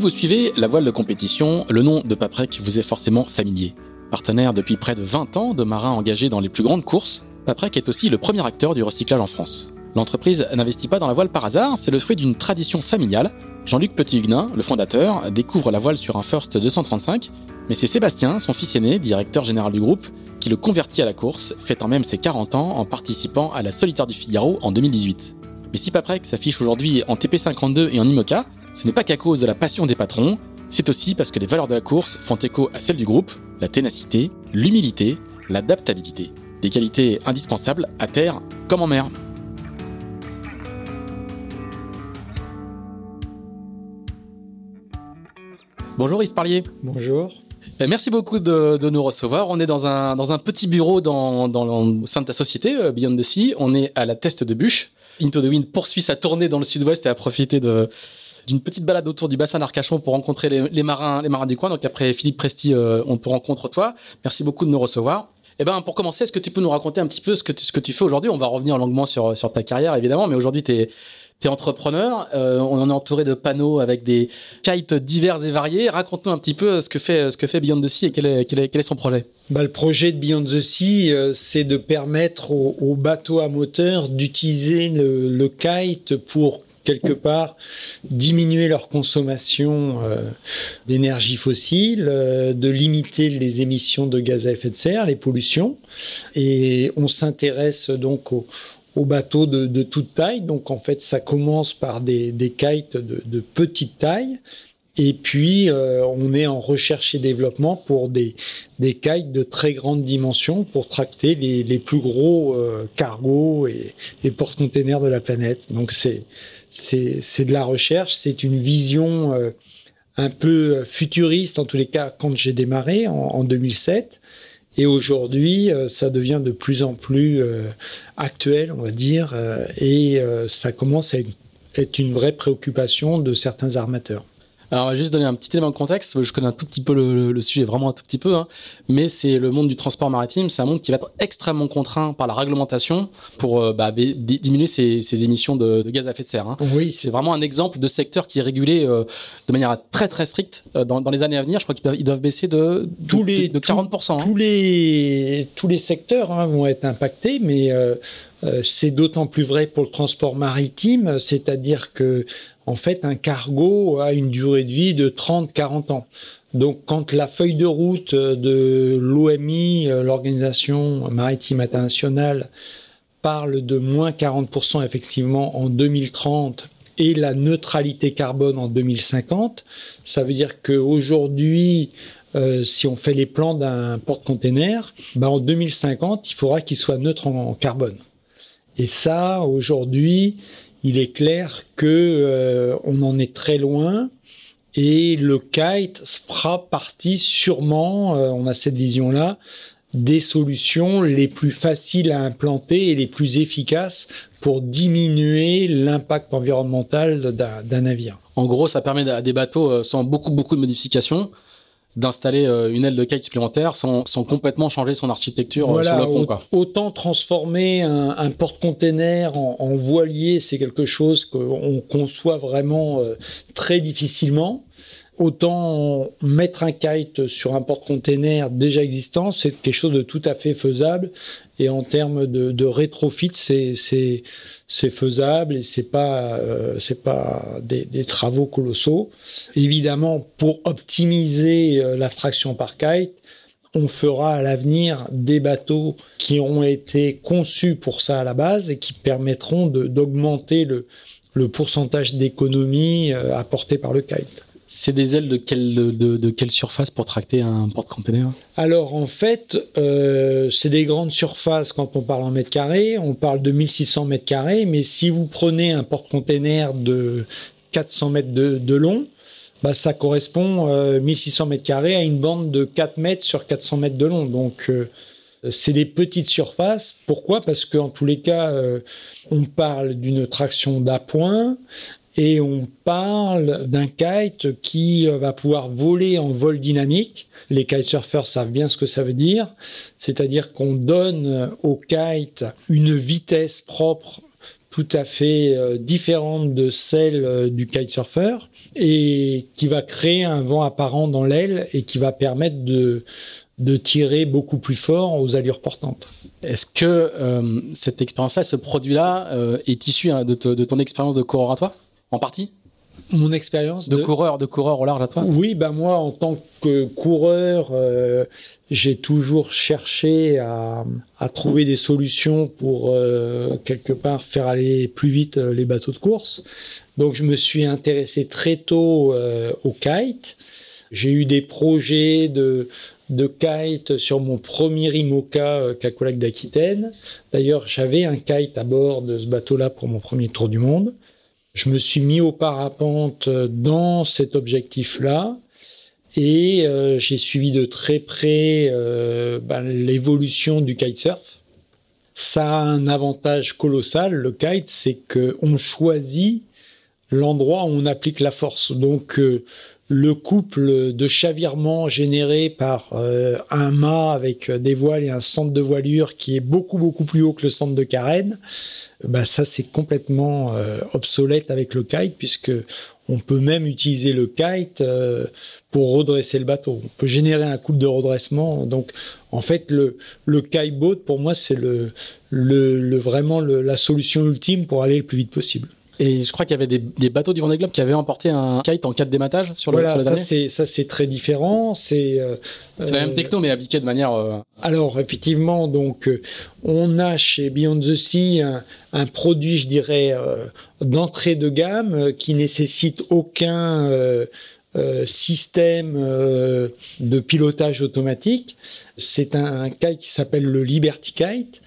Vous suivez la voile de compétition, le nom de Paprec vous est forcément familier. Partenaire depuis près de 20 ans de marins engagés dans les plus grandes courses, Paprec est aussi le premier acteur du recyclage en France. L'entreprise n'investit pas dans la voile par hasard, c'est le fruit d'une tradition familiale. Jean-Luc Petit-Huguenin, le fondateur, découvre la voile sur un First 235, mais c'est Sébastien, son fils aîné, directeur général du groupe, qui le convertit à la course, fêtant même ses 40 ans en participant à la Solitaire du Figaro en 2018. Mais si Paprec s'affiche aujourd'hui en TP52 et en IMOCA, ce n'est pas qu'à cause de la passion des patrons, c'est aussi parce que les valeurs de la course font écho à celles du groupe, la ténacité, l'humilité, l'adaptabilité. Des qualités indispensables à terre comme en mer. Bonjour Yves Parlier. Bonjour. Ben, merci beaucoup de, nous recevoir. On est dans un, dans un petit bureau dans, dans, au sein de ta société, euh, Beyond the Sea. On est à la teste de bûche. Into the Wind poursuit sa tournée dans le sud-ouest et a profité de, d'une petite balade autour du bassin d'Arcachon pour rencontrer les, marins, les marins du coin. Donc après Philippe Presti, euh, on te rencontre toi. Merci beaucoup de nous recevoir. Eh ben, pour commencer, est-ce que tu peux nous raconter un petit peu ce que tu, ce que tu fais aujourd'hui? On va revenir longuement sur, sur ta carrière, évidemment, mais aujourd'hui, tu es, entrepreneur. Euh, on en est entouré de panneaux avec des kites divers et variés. Raconte-nous un petit peu ce que fait, ce que fait Beyond the Sea et quel est, quel est, quel est son projet. Bah, le projet de Beyond the Sea, euh, c'est de permettre aux, bateaux à moteur d'utiliser le kite pour quelque part diminuer leur consommation euh, d'énergie fossile, euh, de limiter les émissions de gaz à effet de serre, les pollutions. Et on s'intéresse donc aux, bateaux de, toute taille. Donc en fait, ça commence par des, des kites de, petite taille. Et puis, euh, on est en recherche et développement pour des, des kites de très grande dimension pour tracter les, plus gros cargos et les porte-containers de la planète. Donc, c'est c'est de la recherche, c'est une vision euh, un peu futuriste, en tous les cas, quand j'ai démarré en, 2007. Et aujourd'hui, euh, ça devient de plus en plus euh, actuel, on va dire, et ça commence à être une vraie préoccupation de certains armateurs. Alors, on va juste donner un petit élément de contexte. Je connais un tout petit peu le, sujet, vraiment un tout petit peu, hein. mais c'est le monde du transport maritime. C'est un monde qui va être extrêmement contraint par la réglementation pour euh, bah, diminuer ses, émissions de, gaz à effet de serre. Hein. Oui, c'est vraiment un exemple de secteur qui est régulé euh, de manière très très stricte euh, dans, les années à venir. Je crois qu'ils doivent, baisser de, tous les, de 40%. Hein. Tous, les, tous les secteurs hein, vont être impactés, mais c'est d'autant plus vrai pour le transport maritime, c'est-à-dire que en fait, un cargo a une durée de vie de 30-40 ans. Donc, quand la feuille de route de l'OMI, euh, l'Organisation maritime internationale, parle de moins 40% effectivement en 2030 et la neutralité carbone en 2050, ça veut dire qu'aujourd'hui, euh, si on fait les plans d'un porte-container, ben en 2050, il faudra qu'il soit neutre en carbone. Et ça, aujourd'hui, il est clair que euh, on en est très loin et le kite fera partie sûrement, euh, on a cette vision-là, des solutions les plus faciles à implanter et les plus efficaces pour diminuer l'impact environnemental d'un navire. En gros, ça permet à des bateaux euh, sans beaucoup beaucoup de modifications d'installer euh, une aile de kite supplémentaire sans, complètement changer son architecture euh, sur le pont. Autant transformer un, porte-container en, voilier, c'est quelque chose qu'on conçoit vraiment euh, très difficilement. Autant mettre un kite sur un porte-container déjà existant, c'est quelque chose de tout à fait faisable. Et en termes de, de rétrofit, c'est c'est faisable et c'est pas euh, c'est pas des, des, travaux colossaux. Évidemment, pour optimiser euh, la traction par kite, on fera à l'avenir des bateaux qui ont été conçus pour ça à la base et qui permettront d'augmenter le, le pourcentage d'économie euh, apporté par le kite. C'est des ailes de quelle, de, quelle surface pour tracter un porte-container? Alors en fait, euh, c'est des grandes surfaces quand on parle en mètres carrés. On parle de 1600 mètres carrés, mais si vous prenez un porte-container de 400 mètres de, long, bah, ça correspond 1600 mètres carrés à une bande de 4 mètres sur 400 mètres de long. Donc, c'est des petites surfaces. Pourquoi? Parce qu'en tous les cas, on parle d'une traction d'appoint et on parle d'un kite qui euh, va pouvoir voler en vol dynamique. Les kitesurfers savent bien ce que ça veut dire, c'est-à-dire qu'on donne au kite une vitesse propre tout à fait euh, différente de celle euh, du kitesurfer et qui va créer un vent apparent dans l'aile et qui va permettre de, tirer beaucoup plus fort aux allures portantes. Est-ce que cette expérience-là, ce produit-là, est issu hein, de, de, ton expérience de à toi en partie mon expérience de, coureur, de coureur au large à toi. Oui, ben moi en tant que coureur, euh, j'ai toujours cherché à, trouver des solutions pour euh, quelque part faire aller plus vite euh, les bateaux de course. Donc je me suis intéressé très tôt au kite. J'ai eu des projets de de kite sur mon premier IMOCA Cacolac d'Aquitaine. D'ailleurs, j'avais un kite à bord de ce bateau-là pour mon premier tour du monde. Je me suis mis au parapente dans cet objectif-là et euh, j'ai suivi de très près euh, ben, l'évolution du kitesurf. Ça a un avantage colossal, le kite, c'est qu'on choisit l'endroit où on applique la force. Donc euh, le couple de chavirements généré par un mât avec des voiles et un centre de voilure qui est beaucoup beaucoup plus haut que le centre de carène, bah ça c'est complètement euh, obsolète avec le kite puisque on peut même utiliser le kite euh, pour redresser le bateau. On peut générer un couple de redressement. Donc en fait le le boat pour moi c'est le, vraiment la solution ultime pour aller le plus vite possible. Et je crois qu'il y avait des, bateaux du Vendée Globe qui avaient emporté un kite en cas de dématage sur le, voilà, ça c'est ça c'est très différent. C'est euh, c'est la même techno mais appliquée de manière. Euh, Alors effectivement donc euh, on a chez Beyond the Sea un, produit je dirais d'entrée de gamme qui nécessite aucun système de pilotage automatique. C'est un, kite qui s'appelle le Liberty Kite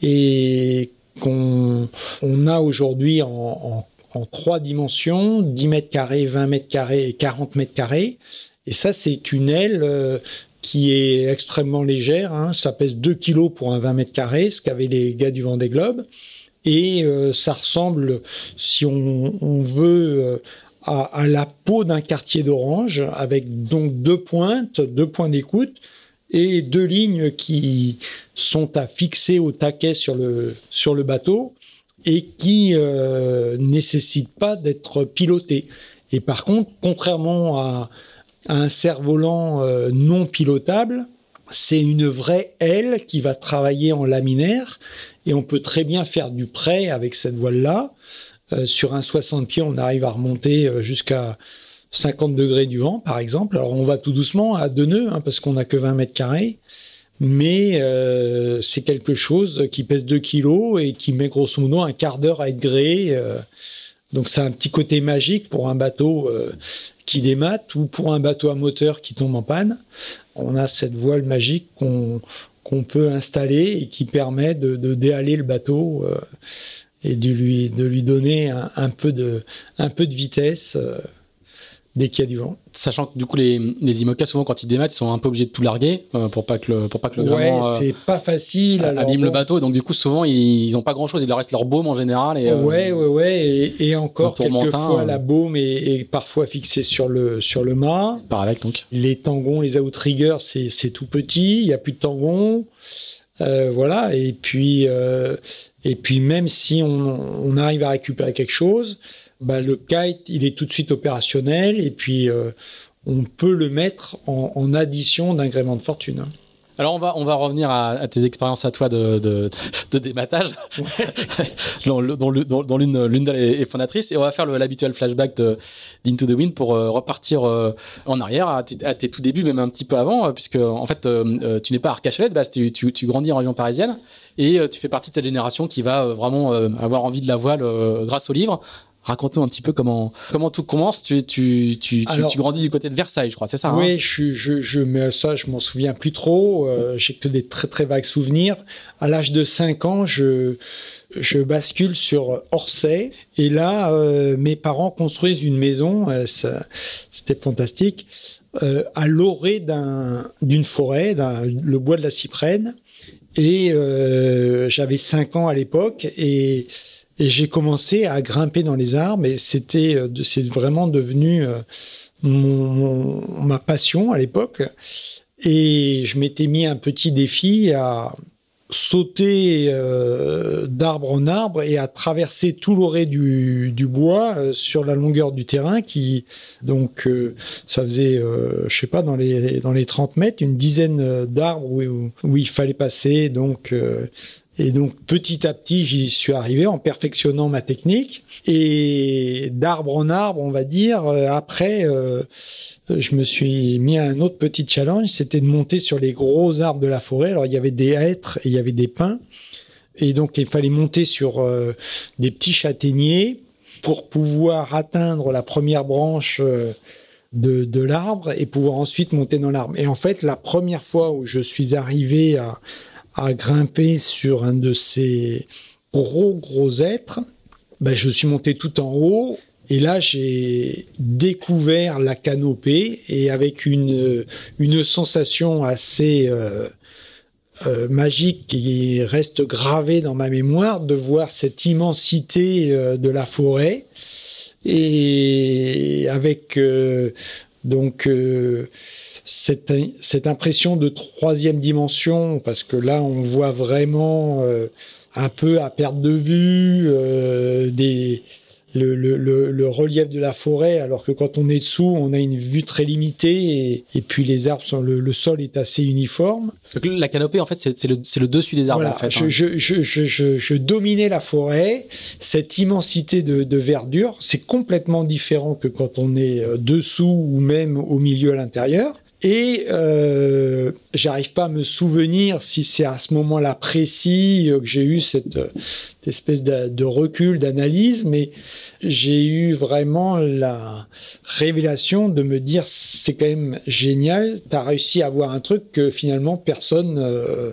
et qu'on on a aujourd'hui en, trois dimensions, 10 mètres carrés, 20 mètres carrés et 40 mètres carrés. Et ça, c'est une aile euh, qui est extrêmement légère. Hein. Ça pèse 2 kilos pour un 20 mètres carrés, ce qu'avaient les gars du Vendée Globe. Et euh, ça ressemble, si on, veut, euh, à, à, la peau d'un quartier d'orange, avec donc deux pointes, deux points d'écoute, et deux lignes qui sont à fixer au taquet sur le, sur le bateau et qui euh, nécessitent pas d'être pilotées. Et par contre, contrairement à, un cerf-volant euh, non pilotable, c'est une vraie aile qui va travailler en laminaire et on peut très bien faire du prêt avec cette voile-là. Euh, sur un 60 pieds, on arrive à remonter euh, jusqu'à 50 degrés du vent, par exemple. Alors on va tout doucement à deux nœuds, hein, parce qu'on n'a que 20 mètres carrés. Mais euh, c'est quelque chose qui pèse 2 kilos et qui met grosso modo un quart d'heure à être gréé. Euh. donc c'est un petit côté magique pour un bateau euh, qui démate ou pour un bateau à moteur qui tombe en panne. On a cette voile magique qu'on peut installer et qui permet de, de déhaler le bateau et de lui, de lui donner un, peu, de, un peu de vitesse dès qu'il y a du vent. Sachant que du coup les, les IMOCA souvent quand ils démattent ils sont un peu obligés de tout larguer euh, pour pas que le pour pas que le ouais euh, c'est pas facile abîme le bateau. Donc du coup souvent ils, ont pas grand chose il leur reste leur baume en général et euh, ouais ouais ouais et, et encore quelquefois la baume est, parfois fixée sur le sur le mât. Par avec donc. Les tangons les outriggers c'est tout petit. Il y a plus de tangons. Voilà. Et puis et puis même si on, on arrive à récupérer quelque chose bah, le kite, il est tout de suite opérationnel et puis euh, on peut le mettre en, en addition d'ingréments de fortune. Alors on va on va revenir à, à tes expériences à toi de de, de dématage, dont, dont, dont l'une l'une est fondatrice et on va faire l'habituel flashback de d'Into the Wind pour euh, repartir euh, en arrière à, à, tes tout débuts même un petit peu avant puisque en fait tu n'es pas à Arcachel de base tu, tu, tu grandis en région parisienne et tu fais partie de cette génération qui va vraiment avoir envie de la voile grâce au livre Raconte-nous un petit peu comment, comment tout commence. Tu, tu, tu, tu, grandis du côté de Versailles, je crois, c'est ça Oui, hein je, je, je, mais ça, je m'en souviens plus trop. Euh, j'ai que des très très vagues souvenirs. À l'âge de 5 ans, je, je bascule sur Orsay. Et là, euh, mes parents construisent une maison. Euh, C'était fantastique. À l'orée d'une forêt, le bois de la cyprène. Et j'avais 5 ans à l'époque. Et et j'ai commencé à grimper dans les arbres et c'était, euh, c'est vraiment devenu euh, ma passion à l'époque. Et je m'étais mis un petit défi à sauter euh, d'arbre en arbre et à traverser tout l'orée du, du bois sur la longueur du terrain qui donc ça faisait je sais pas dans les dans les 30 mètres une dizaine d'arbres où, où, il fallait passer donc et donc petit à petit, j'y suis arrivé en perfectionnant ma technique. Et d'arbre en arbre, on va dire, euh, après, euh, je me suis mis à un autre petit challenge, c'était de monter sur les gros arbres de la forêt. Alors il y avait des hêtres et il y avait des pins. Et donc il fallait monter sur euh, des petits châtaigniers pour pouvoir atteindre la première branche de, de l'arbre et pouvoir ensuite monter dans l'arbre. Et en fait, la première fois où je suis arrivé à, à grimper sur un de ces gros gros êtres, ben, je suis monté tout en haut et là, j'ai découvert la canopée et avec une, une sensation assez euh, euh, magique qui reste gravée dans ma mémoire de voir cette immensité euh, de la forêt. Et avec donc cette, cette impression de troisième dimension, parce que là, on voit vraiment euh, un peu à perte de vue euh, des, le, le, le, relief de la forêt, alors que quand on est dessous, on a une vue très limitée et, puis les arbres, sont, le, sol est assez uniforme. la canopée, en fait, c'est le, le, dessus des arbres. Voilà, en fait, je, hein. je, je, je, dominais la forêt, cette immensité de, de verdure, c'est complètement différent que quand on est euh, dessous ou même au milieu à l'intérieur. Et euh, j'arrive pas à me souvenir si c'est à ce moment-là précis que j'ai eu cette, cette espèce de, recul, d'analyse, mais j'ai eu vraiment la révélation de me dire c'est quand même génial, tu as réussi à avoir un truc que finalement personne euh,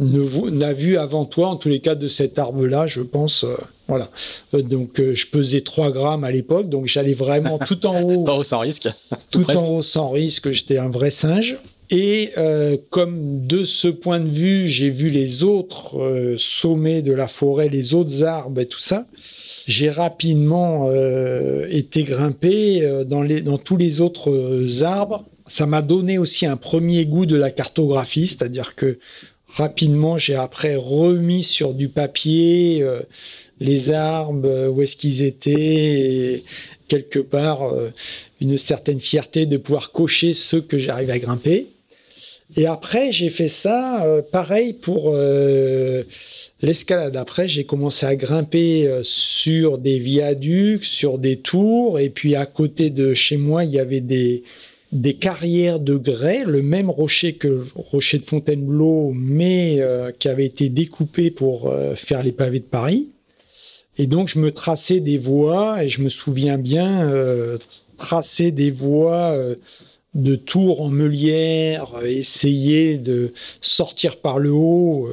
n'a vu avant toi, en tous les cas de cet arbre-là, je pense. Euh, voilà. Euh, donc euh, je pesais 3 grammes à l'époque, donc j'allais vraiment tout en haut. tout en haut sans risque. tout en haut sans risque, j'étais un vrai singe. Et comme de ce point de vue, j'ai vu les autres sommets de la forêt, les autres arbres et tout ça, j'ai rapidement été grimpé dans, les, dans tous les autres arbres. Ça m'a donné aussi un premier goût de la cartographie, c'est-à-dire que rapidement, j'ai après remis sur du papier euh, les arbres, euh, où est-ce qu'ils étaient, et quelque part euh, une certaine fierté de pouvoir cocher ceux que j'arrive à grimper. Et après, j'ai fait ça, pareil pour l'escalade. Après, j'ai commencé à grimper sur des viaducs, sur des tours, et puis à côté de chez moi, il y avait des carrières de grès, le même rocher que le rocher de Fontainebleau, mais euh, qui avait été découpé pour euh, faire les pavés de Paris. Et donc je me traçais des voies, et je me souviens bien euh, tracer des voies de tours en meulière, essayer de sortir par le haut.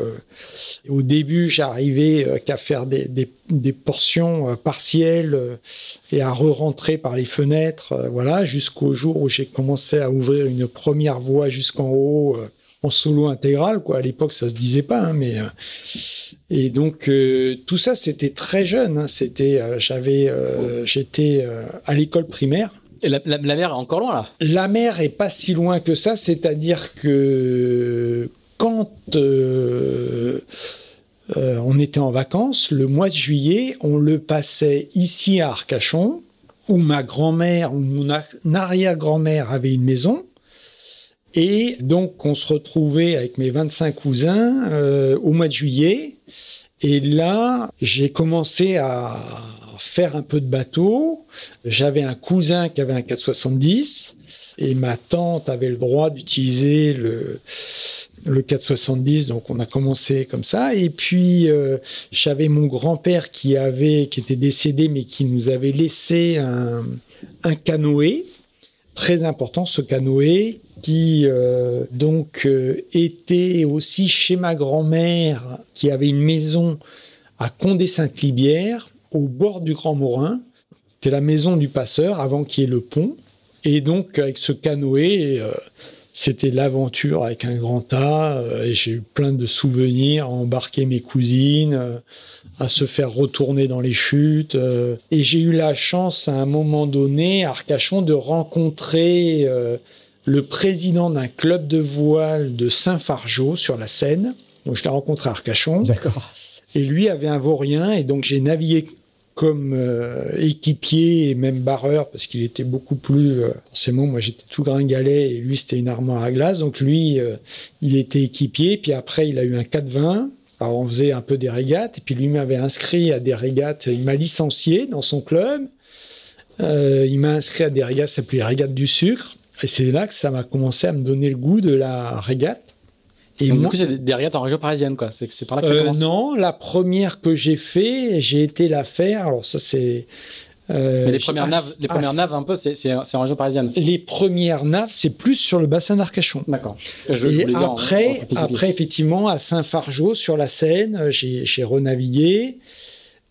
Au début, j'arrivais qu'à faire des, des, portions partielles et à re-rentrer par les fenêtres, voilà, jusqu'au jour où j'ai commencé à ouvrir une première voie jusqu'en haut en solo intégral, quoi. À l'époque, ça se disait pas, hein, mais et donc tout ça, c'était très jeune. Hein, c'était, j'avais, j'étais à l'école primaire la, mer est encore loin là? La mer est pas si loin que ça, c'est-à-dire que quand euh, euh, on était en vacances, le mois de juillet, on le passait ici à Arcachon, où ma grand-mère ou mon arrière-grand-mère avait une maison. Et donc, on se retrouvait avec mes 25 cousins euh, au mois de juillet. Et là, j'ai commencé à faire un peu de bateau. J'avais un cousin qui avait un 470. Et ma tante avait le droit d'utiliser le, le 470, donc on a commencé comme ça. Et puis euh, j'avais mon grand-père qui avait, qui était décédé, mais qui nous avait laissé un, un canoë très important, ce canoë qui euh, donc euh, était aussi chez ma grand-mère, qui avait une maison à Condé-Sainte-Libière, au bord du Grand Morin. C'était la maison du passeur avant qu'il y ait le pont. Et donc avec ce canoë, c'était l'aventure avec un grand. Euh, et j'ai eu plein de souvenirs à embarquer mes cousines, euh, à se faire retourner dans les chutes. Euh. et j'ai eu la chance à un moment donné, à Arcachon, de rencontrer le président d'un club de voile de Saint-Fargeau sur la Seine. Donc je l'ai rencontré à Arcachon. D'accord. Et lui avait un vaurien, et donc j'ai navigué comme euh, équipier et même barreur parce qu'il était beaucoup plus euh, forcément moi j'étais tout gringalet et lui c'était une armoire à glace donc lui euh, il était équipier puis après il a eu un 420 alors on faisait un peu des régates et puis lui m'avait inscrit à des régates il m'a licencié dans son club il m'a inscrit à des régates ça s'appelait régates du sucre et c'est là que ça m'a commencé à me donner le goût de la régate et Donc, du coup, c'est des régates en région parisienne, quoi. C'est par là que ça euh, commence. Non, la première que j'ai fait, j'ai été la faire. Alors ça, c'est. Euh, les premières naves, les premières naves, un peu, c'est en région parisienne. Les premières naves, c'est plus sur le bassin d'Arcachon. D'accord. Et après, après, effectivement, à Saint-Fargeau, sur la Seine, j'ai renavigué.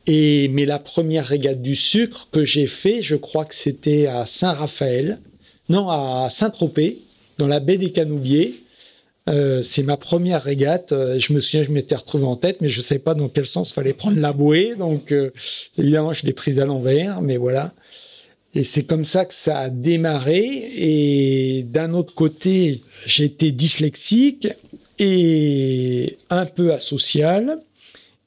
Et mais la première régate du sucre que j'ai fait, je crois que c'était à Saint-Raphaël, non, à Saint-Tropez, dans la baie des Canoubiers. Euh, c'est ma première régate. Euh, je me souviens, je m'étais retrouvé en tête, mais je ne savais pas dans quel sens fallait prendre la bouée. Donc, euh, évidemment, je l'ai prise à l'envers, mais voilà. Et c'est comme ça que ça a démarré. Et d'un autre côté, j'étais dyslexique et un peu asocial.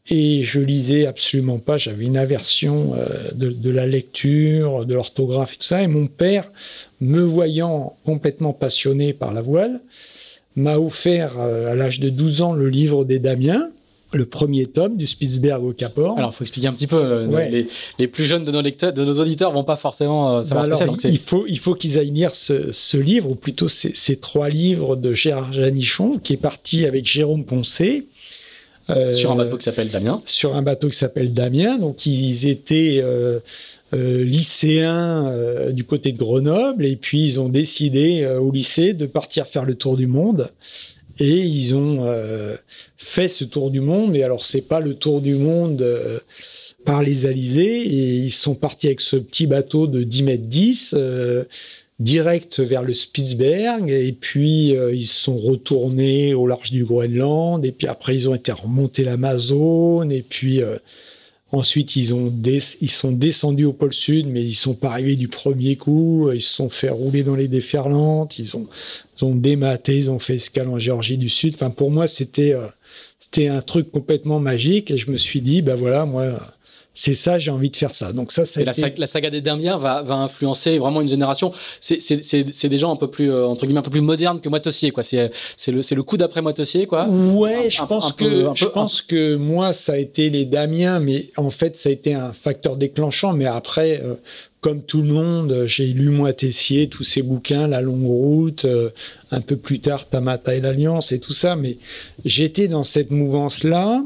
Et je lisais absolument pas. J'avais une aversion de, de, la lecture, de l'orthographe et tout ça. Et mon père, me voyant complètement passionné par la voile, m'a offert euh, à l'âge de 12 ans le livre des Damiens, le premier tome du Spitzberg au Capor. Alors, il faut expliquer un petit peu. Euh, les, plus jeunes de nos lecteurs, de nos auditeurs, vont pas forcément euh, savoir bah ce que c'est. Il faut, il faut qu'ils aillent lire ce, livre, ou plutôt ces, trois livres de Gérard Janichon, qui est parti avec Jérôme Poncé. sur un bateau qui s'appelle Damien. Sur un bateau qui s'appelle Damien. Donc, ils étaient lycéens euh, du côté de Grenoble. Et puis ils ont décidé euh, au lycée de partir faire le tour du monde. Et ils ont fait ce tour du monde. Mais alors c'est pas le tour du monde par les alizés. Et ils sont partis avec ce petit bateau de 10 mètres 10 direct vers le Spitzberg. Et puis ils sont retournés au large du Groenland. Et puis après ils ont été remontés l'Amazone. Et puis Ensuite, ils, ont ils sont descendus au pôle sud, mais ils sont pas arrivés du premier coup. Ils se sont fait rouler dans les déferlantes. Ils ont, ils ont dématé, ils ont fait escale en Géorgie du Sud. Enfin, pour moi, c'était euh, c'était un truc complètement magique. Et je me suis dit, ben voilà, moi, c'est ça, j'ai envie de faire ça. Donc ça, ça la, saga, des Dermiens va, va influencer vraiment une génération. C'est des gens un peu plus euh, entre guillemets un peu plus modernes que Moitossier, quoi. C'est le c'est le coup d'après Moitossier, quoi. Ouais, je pense que je pense que moi ça a été les Damiens, mais en fait ça a été un facteur déclenchant. Mais après, euh, comme tout le monde, j'ai lu Moitessier, tous ses bouquins, La Longue Route, euh, un peu plus tard Tamata et l'Alliance et tout ça. Mais j'étais dans cette mouvance là.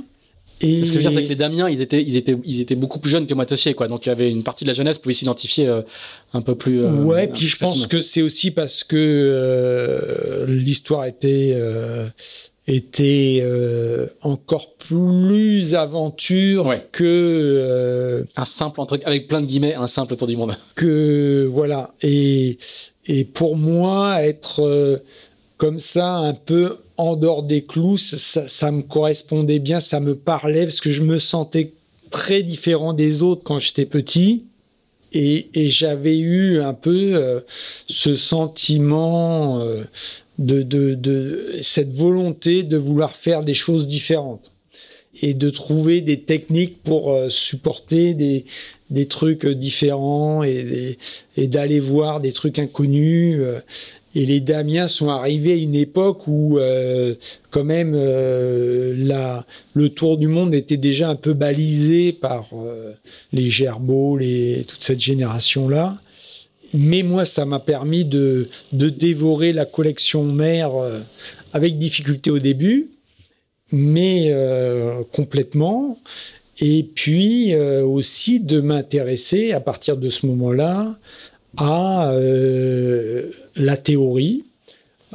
Et... Ce que je veux dire, c'est que les Damiens, ils étaient, ils étaient, ils étaient beaucoup plus jeunes que Moitossier, quoi. Donc il y avait une partie de la jeunesse qui pouvait s'identifier euh, un peu plus. Euh, ouais, puis je pense que c'est aussi parce que euh, l'histoire était était encore plus aventure que un simple entre avec plein de guillemets, un simple tour du monde. Que voilà et et pour moi être comme ça un peu en dehors des clous, ça, me correspondait bien, ça me parlait parce que je me sentais très différent des autres quand j'étais petit. Et, j'avais eu un peu euh, ce sentiment euh, de, cette volonté de vouloir faire des choses différentes et de trouver des techniques pour euh, supporter des, trucs différents et d'aller voir des trucs inconnus. Et les Damiens sont arrivés à une époque où, euh, quand même, euh, le tour du monde était déjà un peu balisé par euh, les Gerbeaux, toute cette génération-là. mais moi, ça m'a permis de, dévorer la collection mère avec difficulté au début, mais complètement. Et puis aussi de m'intéresser à partir de ce moment-là à la théorie.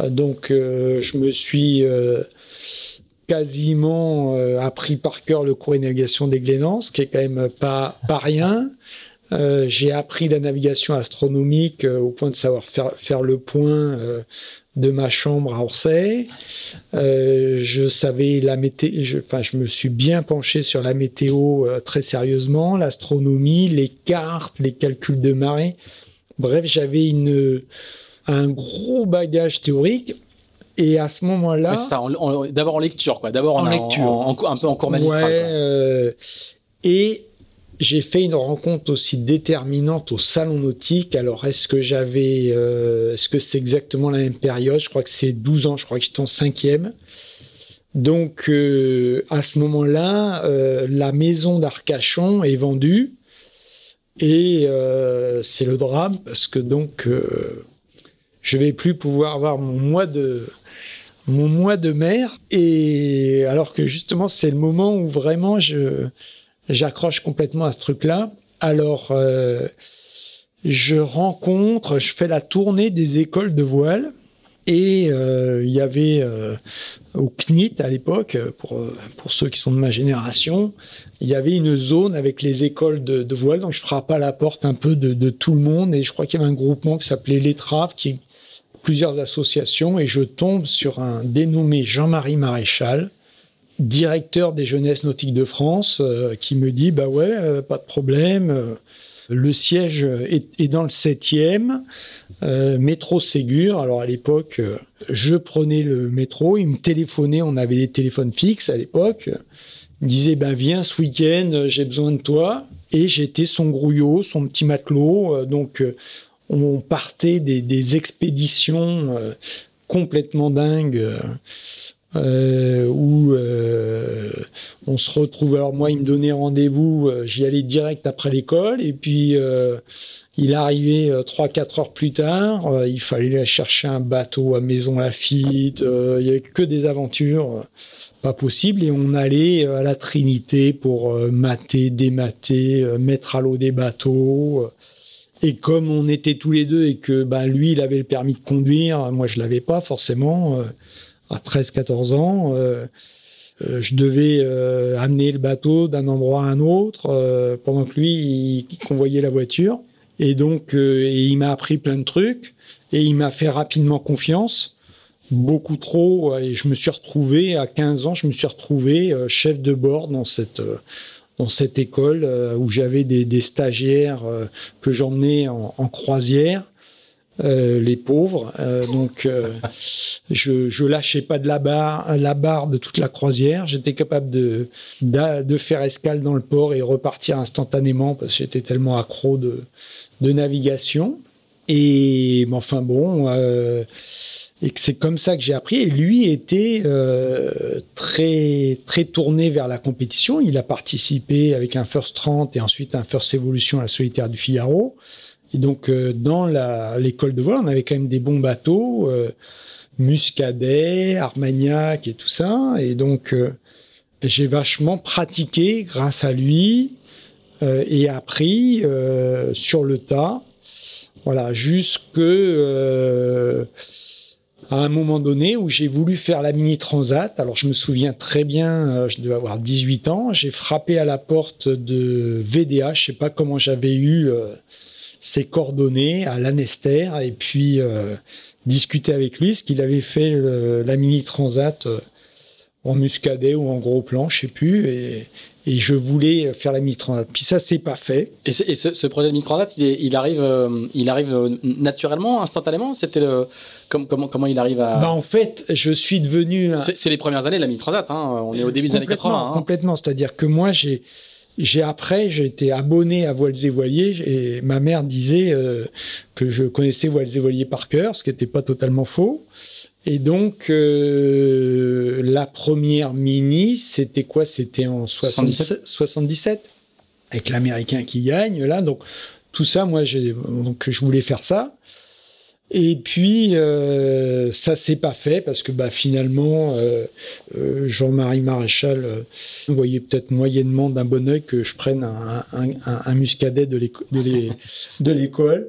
Donc, je me suis quasiment appris par cœur le cours de navigation des Glénans, ce qui est quand même pas, pas rien. Euh, j'ai appris la navigation astronomique euh, au point de savoir faire, faire le point euh, de ma chambre à Orsay. je savais la météo, enfin, je me suis bien penché sur la météo très sérieusement, l'astronomie, les cartes, les calculs de marée. Bref, j'avais une, un gros bagage théorique. Et à ce moment-là. D'abord en lecture, quoi. D'abord en, lecture. un peu en cours magistral. Ouais, et j'ai fait une rencontre aussi déterminante au salon nautique. Alors, est-ce que j'avais, euh, est-ce que c'est exactement la même période? Je crois que c'est 12 ans, je crois que j'étais en cinquième. Donc, euh, à ce moment-là, euh, la maison d'Arcachon est vendue. Et c'est le drame parce que donc, je vais plus pouvoir avoir mon mois de, mon mois de mer. Et alors que justement, c'est le moment où vraiment je, j'accroche complètement à ce truc-là. Alors, euh, je rencontre, je fais la tournée des écoles de voile. Et euh, il y avait euh, au CNIT à l'époque, pour, pour ceux qui sont de ma génération, il y avait une zone avec les écoles de, de voile. Donc je frappe à la porte un peu de, de tout le monde. Et je crois qu'il y avait un groupement qui s'appelait l'Étrave, qui plusieurs associations. Et je tombe sur un dénommé Jean-Marie Maréchal, directeur des jeunesses nautiques de France, euh, qui me dit bah ouais, euh, pas de problème. Euh, le siège est, dans le 7e, métro Ségur. Alors à l'époque, je prenais le métro, il me téléphonait, on avait des téléphones fixes à l'époque. Il me disait bah viens ce week-end, j'ai besoin de toi. Et j'étais son grouillot, son petit matelot. donc on partait des expéditions complètement dingues euh, où euh, on se retrouve. Alors moi, il me donnait rendez-vous, euh, j'y allais direct après l'école, et puis euh, il arrivait trois quatre heures plus tard. il fallait aller chercher un bateau à Maison Lafitte. il y avait que des aventures pas possibles, et on allait à la Trinité pour mater, démater, mettre à l'eau des bateaux. Et comme on était tous les deux et que bah, lui, il avait le permis de conduire, moi je l'avais pas forcément à 13-14 ans. Euh, euh, je devais euh, amener le bateau d'un endroit à un autre pendant que lui convoyait la voiture. Et donc, il m'a appris plein de trucs et il m'a fait rapidement confiance, beaucoup trop. Et je me suis retrouvé à 15 ans, je me suis retrouvé chef de bord dans cette dans cette école où j'avais des, stagiaires que j'emmenais en, croisière euh, les pauvres. Euh, donc, euh, je, je lâchais pas de la barre, la barre de toute la croisière. J'étais capable de, faire escale dans le port et repartir instantanément parce que j'étais tellement accro de, de navigation. Et enfin bon, et que c'est comme ça que j'ai appris. Et lui était très très tourné vers la compétition. Il a participé avec un First 30 et ensuite un First Evolution à la solitaire du Figaro. Et donc, euh, dans l'école de voile, on avait quand même des bons bateaux, euh, Muscadet, Armagnac et tout ça. Et donc, euh, j'ai vachement pratiqué grâce à lui et appris sur le tas. Voilà, jusque à un moment donné où j'ai voulu faire la mini transat. Alors je me souviens très bien, je devais avoir 18 ans, j'ai frappé à la porte de VDA, je sais pas comment j'avais eu ses coordonnées à l'Anester et puis euh, discuter avec lui, ce qu'il avait fait la mini transat euh, en muscadet ou en gros plan, je sais plus, et, et je voulais faire la mini transat. Puis ça, c'est pas fait. Et, ce, ce, projet de mini transat, il, il arrive, euh, il arrive naturellement, instantanément. C'était le comment comment il arrive à. Bah en fait, je suis devenu. C'est les premières années de la mini transat. Hein. On est au début des années 80. Hein. Complètement. C'est-à-dire que moi, j'ai j'ai après, j'ai été abonné à Voiles et Voiliers et ma mère disait euh, que je connaissais Voiles et Voiliers par cœur, ce qui n'était pas totalement faux. Et donc, euh, la première mini, c'était quoi? C'était en 77, 77 avec l'Américain qui gagne, là. Donc, tout ça, moi, donc je voulais faire ça. Et puis euh, ça s'est pas fait parce que bah, finalement euh, euh, Jean-Marie Maréchal voyait peut-être moyennement d'un bon oeil que je prenne un, muscadet de l'école.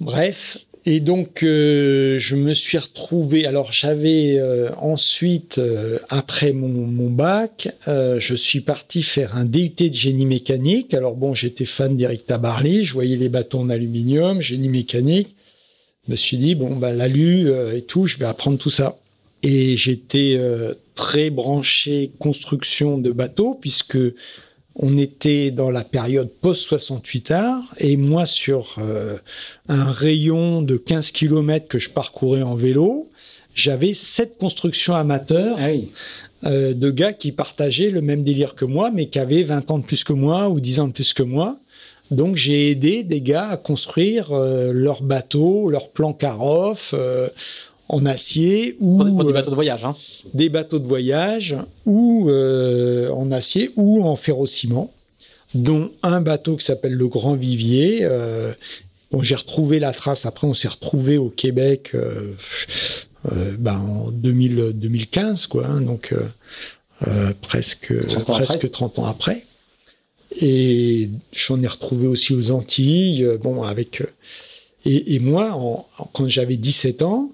Bref. Et donc je me suis retrouvé. Alors j'avais ensuite après mon, mon bac, je suis parti faire un DUT de génie mécanique. Alors bon, j'étais fan d'Éric Tabarly, je voyais les bâtons en aluminium, génie mécanique me suis dit, bon, bah, l'alu euh, et tout, je vais apprendre tout ça. Et j'étais euh, très branché construction de bateaux, puisque on était dans la période post-68 art, et moi, sur euh, un rayon de 15 km que je parcourais en vélo, j'avais sept constructions amateurs. Ah de gars qui partageaient le même délire que moi, mais qui avaient 20 ans de plus que moi ou 10 ans de plus que moi. Donc j'ai aidé des gars à construire euh, leurs bateaux, leurs plans caroff euh, en acier ou des euh, bateaux de voyage, hein. des bateaux de voyage ou en acier ou en ferrociment, dont un bateau qui s'appelle le Grand Vivier. bon, j'ai retrouvé la trace. Après, on s'est retrouvé au Québec ben, en 2000, 2015, quoi. Hein, donc presque presque 30 ans après. Et j'en ai retrouvé aussi aux Antilles. Euh, bon, avec. Euh, et, moi, quand j'avais 17 ans,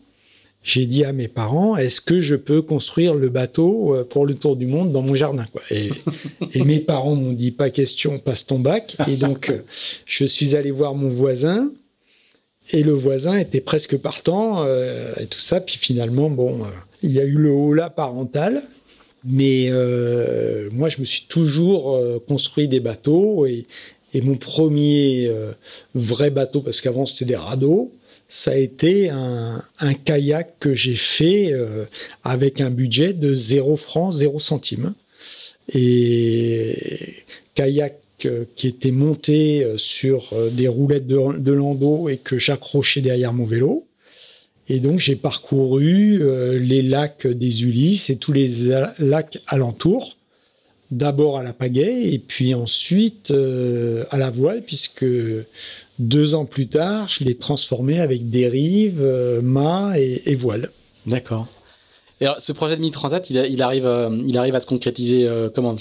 j'ai dit à mes parents est-ce que je peux construire le bateau euh, pour le tour du monde dans mon jardin quoi. Et, mes parents m'ont dit pas question, passe ton bac. Et donc, je suis allé voir mon voisin. Et le voisin était presque partant et tout ça. Puis finalement, bon, il y a eu le haut-là parental. Mais euh, moi, je me suis toujours euh, construit des bateaux et, mon premier euh, vrai bateau, parce qu'avant c'était des radeaux, ça a été un, kayak que j'ai fait avec un budget de 0 francs, 0 centimes. Et kayak qui était monté sur des roulettes de, de landau et que j'accrochais derrière mon vélo. Et donc j'ai parcouru euh, les lacs des Ulysses et tous les lacs alentours, d'abord à la pagaie et puis ensuite euh, à la voile, puisque deux ans plus tard, je l'ai transformé avec dérive, euh, mât et, voile. D'accord. Et alors, ce projet de mini transat, il, il arrive, il arrive à se concrétiser comment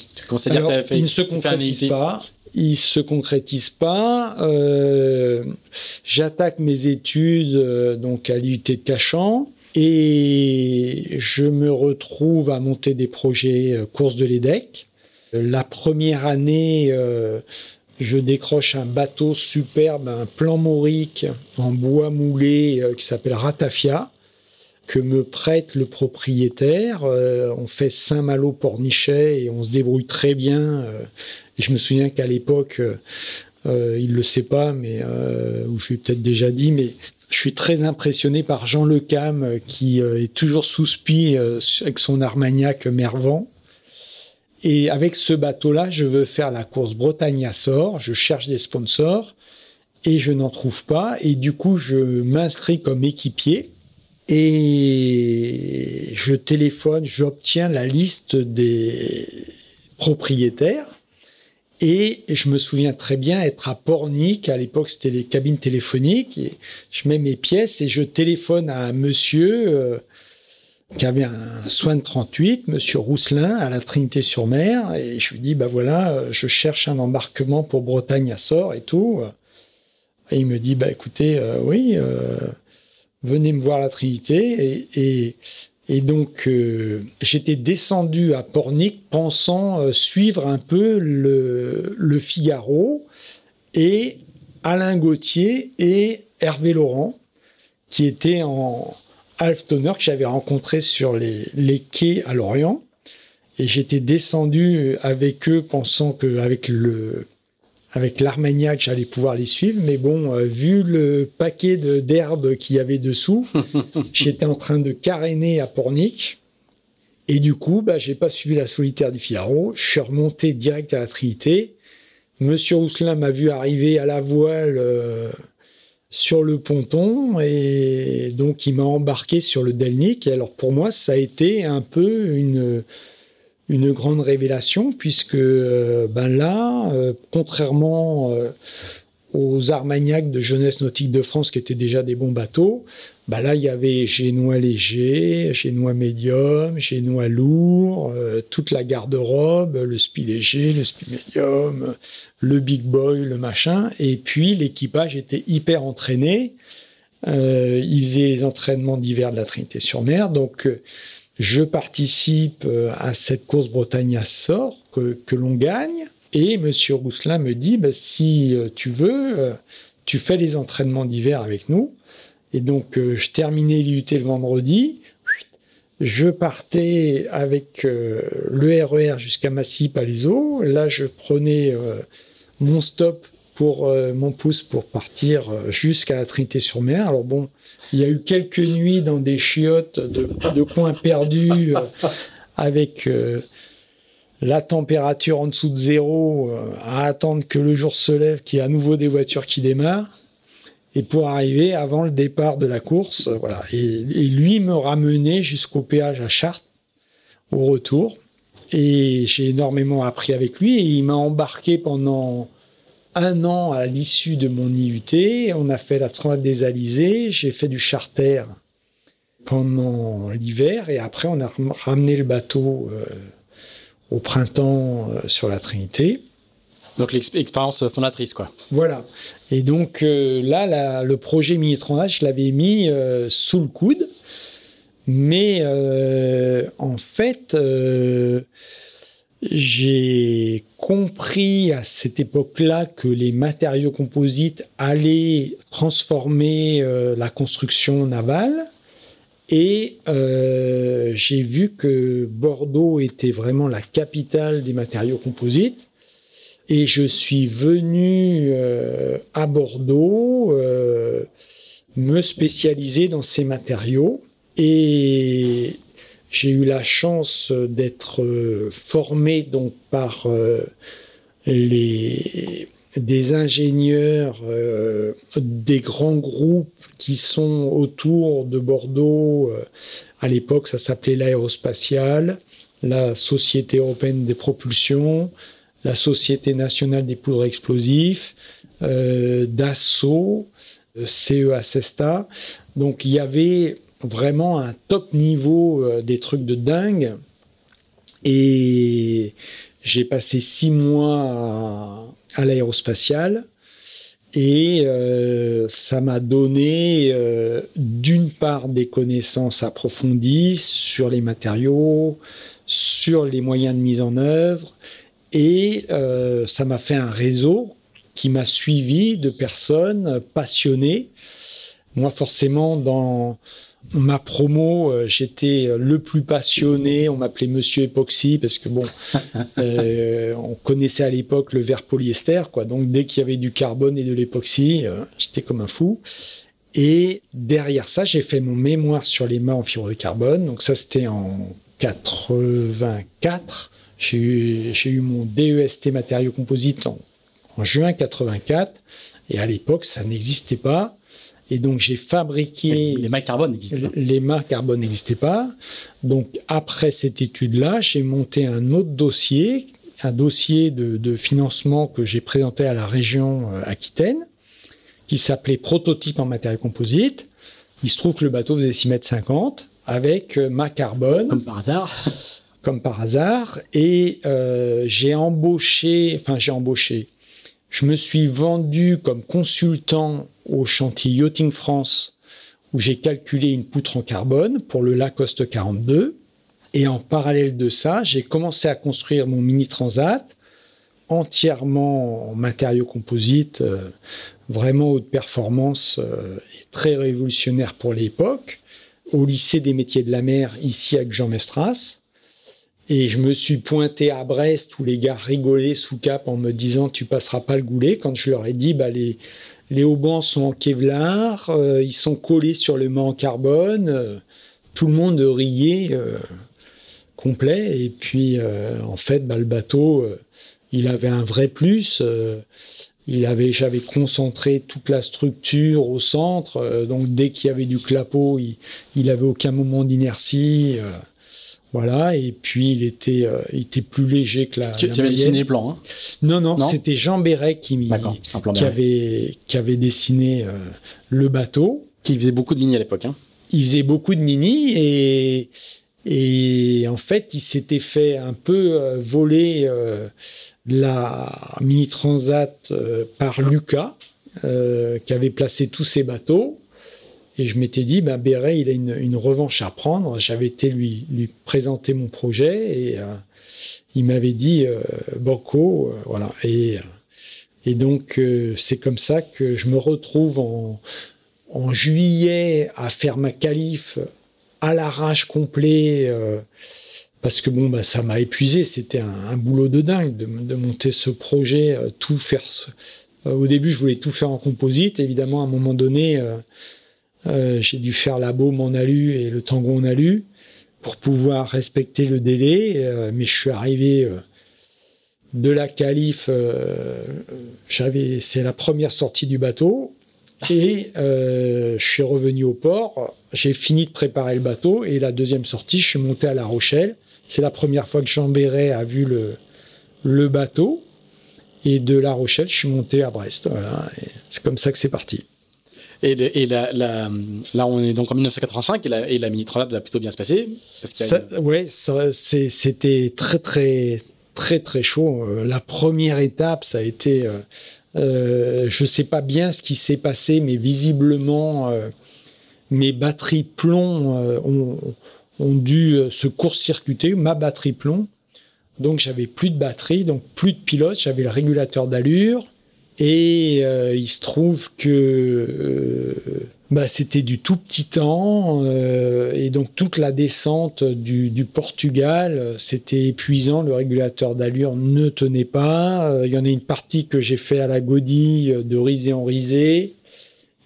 alors, fait, Il ne se concrétise pas il se concrétise pas. Euh, j'attaque mes études euh, donc à l'IUT de Cachan et je me retrouve à monter des projets euh, course de l'EDEC. La première année, je décroche un bateau superbe, un plan maurique en bois moulé qui s'appelle Ratafia que me prête le propriétaire. on fait Saint-Malo-Pornichet et on se débrouille très bien et je me souviens qu'à l'époque, euh, euh il le sait pas, mais euh, ou je lui ai peut-être déjà dit, mais je suis très impressionné par Jean Le Cam euh, qui est toujours sous spi avec son Armagnac Mervent. Et avec ce bateau-là, je veux faire la course Bretagne à Sort. Je cherche des sponsors et je n'en trouve pas. Et du coup, je m'inscris comme équipier et je téléphone, j'obtiens la liste des propriétaires. Et je me souviens très bien être à Pornic, à l'époque c'était les cabines téléphoniques, je mets mes pièces et je téléphone à un monsieur euh, qui avait un soin de 38, monsieur Rousselin, à la Trinité-sur-Mer, et je lui dis, bah voilà, euh, je cherche un embarquement pour Bretagne à Sort et tout. Et il me dit, bah écoutez, euh, oui, venez me voir la Trinité, et, et donc, euh, j'étais descendu à Pornic pensant euh, suivre un peu le, Figaro et Alain Gauthier et Hervé Laurent, qui étaient en halftoner, que j'avais rencontré sur les, les quais à Lorient. Et j'étais descendu avec eux pensant qu'avec le, avec l'Armagnac, j'allais pouvoir les suivre. Mais bon, euh, vu le paquet d'herbes qu'il y avait dessous, j'étais en train de caréner à Pornic. Et du coup, bah, j'ai pas suivi la solitaire du Figaro. Je suis remonté direct à la Trinité. Monsieur Rousselin m'a vu arriver à la voile euh, sur le ponton et donc il m'a embarqué sur le Delnic. Et alors pour moi, ça a été un peu une une grande révélation puisque euh, ben là, euh, contrairement euh, aux Armagnacs de Jeunesse Nautique de France, qui étaient déjà des bons bateaux. Bah là, il y avait génois léger, génois médium, génois lourd, toute la garde-robe, le spi léger, le spi médium, le big boy, le machin. Et puis, l'équipage était hyper entraîné. Euh, il faisait les entraînements d'hiver de la Trinité-sur-Mer. Donc, je participe euh, à cette course Bretagne à sort que, que l'on gagne. Et Monsieur Rousselin me dit, bah, si tu veux, tu fais les entraînements d'hiver avec nous. Et donc, je terminais l'IUT le vendredi. Je partais avec le RER e jusqu'à Massy-Palaiseau. Là, je prenais mon stop pour euh, mon pouce pour partir euh, jusqu'à Trinité-sur-Mer. Alors bon, il y a eu quelques nuits dans des chiottes de, coins perdus euh, avec la température en dessous de zéro à attendre que le jour se lève, qu'il y ait à nouveau des voitures qui démarrent. Et pour arriver avant le départ de la course, voilà. Et, et lui me ramenait jusqu'au péage à Chartres au retour. Et j'ai énormément appris avec lui. Et il m'a embarqué pendant un an à l'issue de mon IUT. On a fait la Transat des Alizés. J'ai fait du charter pendant l'hiver et après on a ramené le bateau euh, au printemps euh, sur la Trinité. Donc l'expérience fondatrice, quoi. Voilà. Et donc euh, là, le projet Mini je l'avais mis sous le coude. Mais en fait, j'ai compris à cette époque-là que les matériaux composites allaient transformer euh, la construction navale. Et euh, j'ai vu que Bordeaux était vraiment la capitale des matériaux composites. Et je suis venu euh, à Bordeaux me spécialiser dans ces matériaux. Et j'ai eu la chance d'être euh, formé donc par euh, des ingénieurs euh, des grands groupes qui sont autour de Bordeaux. À l'époque, ça s'appelait l'aérospatiale, la Société européenne des propulsions, la Société nationale des poudres explosifs, euh, Dassault, CEA Cesta. Donc il y avait vraiment un top niveau euh, des trucs de dingue. Et j'ai passé six mois à, l'aérospatiale et euh, ça m'a donné euh, d'une part des connaissances approfondies sur les matériaux, sur les moyens de mise en œuvre et ça m'a fait un réseau qui m'a suivi de personnes passionnées. Moi forcément dans ma promo, euh, j'étais le plus passionné. On m'appelait Monsieur Époxy parce que bon, euh, on connaissait à l'époque le verre polyester, quoi. Donc dès qu'il y avait du carbone et de l'époxy, euh, j'étais comme un fou. Et derrière ça, j'ai fait mon mémoire sur les mâts en fibre de carbone. Donc ça, c'était en 84. J'ai eu, eu, mon DEST matériaux composites en, en juin 84. Et à l'époque, ça n'existait pas. Et donc j'ai fabriqué. Les marques carbone n'existaient pas. Les marques carbone n'existaient pas. Donc après cette étude-là, j'ai monté un autre dossier, un dossier de, financement que j'ai présenté à la région euh, Aquitaine, qui s'appelait Prototype en matériaux composites. Il se trouve que le bateau faisait 6 mètres 50 avec euh, ma carbone. Comme par hasard. Comme par hasard. Et euh, j'ai embauché, enfin j'ai embauché, je me suis vendu comme consultant au chantier Yachting France où j'ai calculé une poutre en carbone pour le Lacoste 42. Et en parallèle de ça, j'ai commencé à construire mon mini transat entièrement en matériaux composites, euh, vraiment haute performance euh, et très révolutionnaire pour l'époque, au lycée des métiers de la mer, ici avec Jean Mestras. Et je me suis pointé à Brest où les gars rigolaient sous cap en me disant tu passeras pas le goulet. Quand je leur ai dit bah, les, les haubans sont en Kevlar, euh, ils sont collés sur le mât en carbone, euh, tout le monde riait euh, complet. Et puis en fait bah, le bateau il avait un vrai plus. il avait, j'avais concentré toute la structure au centre, donc dès qu'il y avait du clapot, il, il avait aucun moment d'inertie Voilà, et puis il était, euh, il était plus léger que la. Tu, la tu avais dessiné les plans, hein? Non, non, Non? c'était Jean Béret qui, avait, qui avait dessiné euh, le bateau. Qui faisait beaucoup de mini à l'époque. Hein? Il faisait beaucoup de mini et, et en fait, il s'était fait un peu euh, voler la Mini Transat par Lucas, qui avait placé tous ses bateaux. Et je m'étais dit, bah, Béret, il a une, revanche à prendre. J'avais été lui, présenter mon projet et euh, il m'avait dit, euh, Banco, euh, voilà. Et, et donc, euh, c'est comme ça que je me retrouve en, juillet à faire ma qualif à l'arrache complet. euh, parce que bon, bah, ça m'a épuisé. C'était un, boulot de dingue de, de monter ce projet, euh, tout faire. euh, au début, je voulais tout faire en composite. Évidemment, à un moment donné, euh, j'ai dû faire la baume en alu et le tango en alu pour pouvoir respecter le délai. euh, mais je suis arrivé euh, de la qualif. euh, j'avais, c'est la première sortie du bateau. Et euh, je suis revenu au port, j'ai fini de préparer le bateau et la deuxième sortie, je suis monté à La Rochelle. C'est la première fois que Jean Béret a vu le, le bateau. Et de La Rochelle, je suis monté à Brest. Voilà. C'est comme ça que c'est parti. Et, le- et la, la- là, on est donc en 1985 et la, et la mini va plutôt bien se passer. Une- c'est- c'était très très très très chaud. Euh, La première étape, ça a été, euh, euh, je sais pas bien ce qui s'est passé, mais visiblement euh, mes batteries plomb euh, ont, ont dû se court-circuiter. Ma batterie plomb, donc j'avais plus de batterie, donc plus de pilote. J'avais le régulateur d'allure. Et euh, il se trouve que euh, bah, c'était du tout petit temps euh, et donc toute la descente du, Portugal, c'était épuisant. Le régulateur d'allure ne tenait pas. Il y en a une partie que j'ai fait à la godille de risée en risée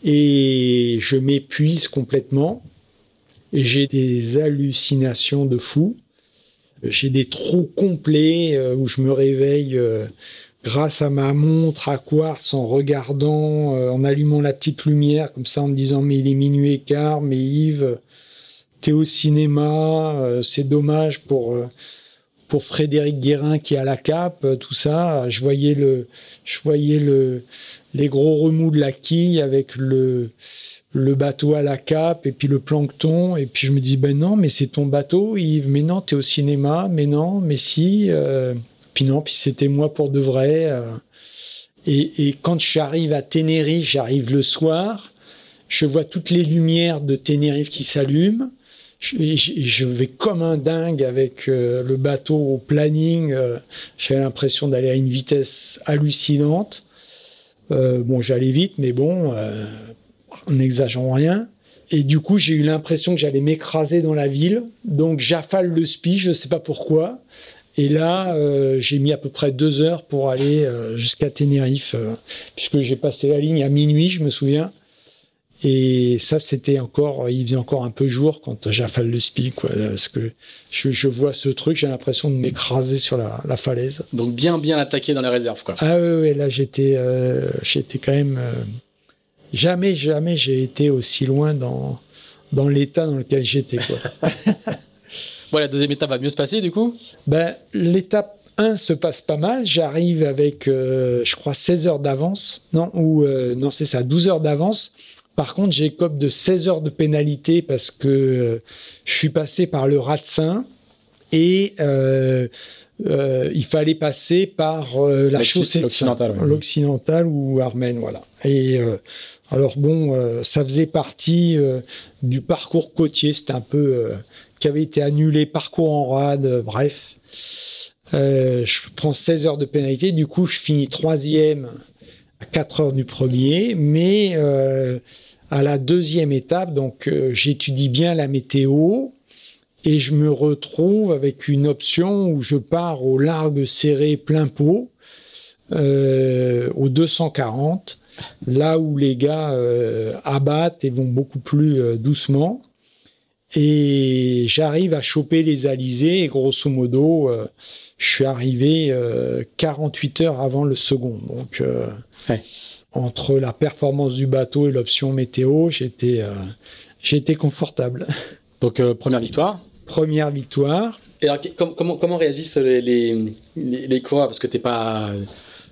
et je m'épuise complètement. Et j'ai des hallucinations de fou. J'ai des trous complets où je me réveille grâce à ma montre à quartz en regardant, euh, en allumant la petite lumière, comme ça en me disant mais il est minuit et mais Yves, t'es au cinéma, euh, c'est dommage pour euh, pour Frédéric Guérin qui est à la cape, euh, tout ça. Je voyais le, je voyais le, les gros remous de la quille avec le le bateau à la cape et puis le plancton. Et puis je me dis ben non mais c'est ton bateau Yves. Mais non t'es au cinéma. Mais non mais si euh, puis non puis c'était moi pour de vrai euh. et, quand j'arrive à Tenerife j'arrive le soir je vois toutes les lumières de Tenerife qui s'allument je, je- vais comme un dingue avec euh, le bateau au planning euh, j'avais l'impression d'aller à une vitesse hallucinante Euh, bon j'allais vite mais bon en n'exagérant rien. Et du coup, j'ai eu l'impression que j'allais m'écraser dans la ville. Donc, j'affale le spi, je ne sais pas pourquoi. Et là, euh, j'ai mis à peu près deux heures pour aller euh, jusqu'à Tenerife, euh, puisque j'ai passé la ligne à minuit, je me souviens. Et ça, c'était encore, il faisait encore un peu jour quand j'affale le spi, quoi. Parce que je, je vois ce truc, j'ai l'impression de m'écraser sur la, la falaise. Donc bien bien attaqué dans les réserves, quoi. Ah ouais, ouais, là j'étais, j'étais quand même. jamais, jamais j'ai été aussi loin dans dans l'état dans lequel j'étais. Quoi. Bon, la deuxième étape va mieux se passer, du coup ben, l'étape 1 se passe pas mal. J'arrive avec, euh, je crois, 16 heures d'avance. Non, ou euh, non, c'est ça, 12 heures d'avance. Par contre, j'écope de 16 heures de pénalité parce que euh, je suis passé par le Ratsin et il fallait passer par la chaussée l'occidentale, ouais. l'occidentale ou armène, voilà. Et alors bon, ça faisait partie du parcours côtier, c'était un peu qui avait été annulé, parcours en rade, euh, bref. Euh, je prends 16 heures de pénalité, du coup je finis troisième à 4 heures du premier, mais euh, à la deuxième étape, donc euh, j'étudie bien la météo et je me retrouve avec une option où je pars au largue serré plein pot, euh, au 240, là où les gars abattent et vont beaucoup plus doucement. Et j'arrive à choper les alizés et grosso modo, euh, je suis arrivé euh, 48 heures avant le second. Donc, euh, Ouais. entre la performance du bateau et l'option météo, j'étais euh, j'étais confortable. Donc, euh, première victoire. première victoire. Et alors, comment, comment réagissent les, les, les, coureurs Parce que t'es pas.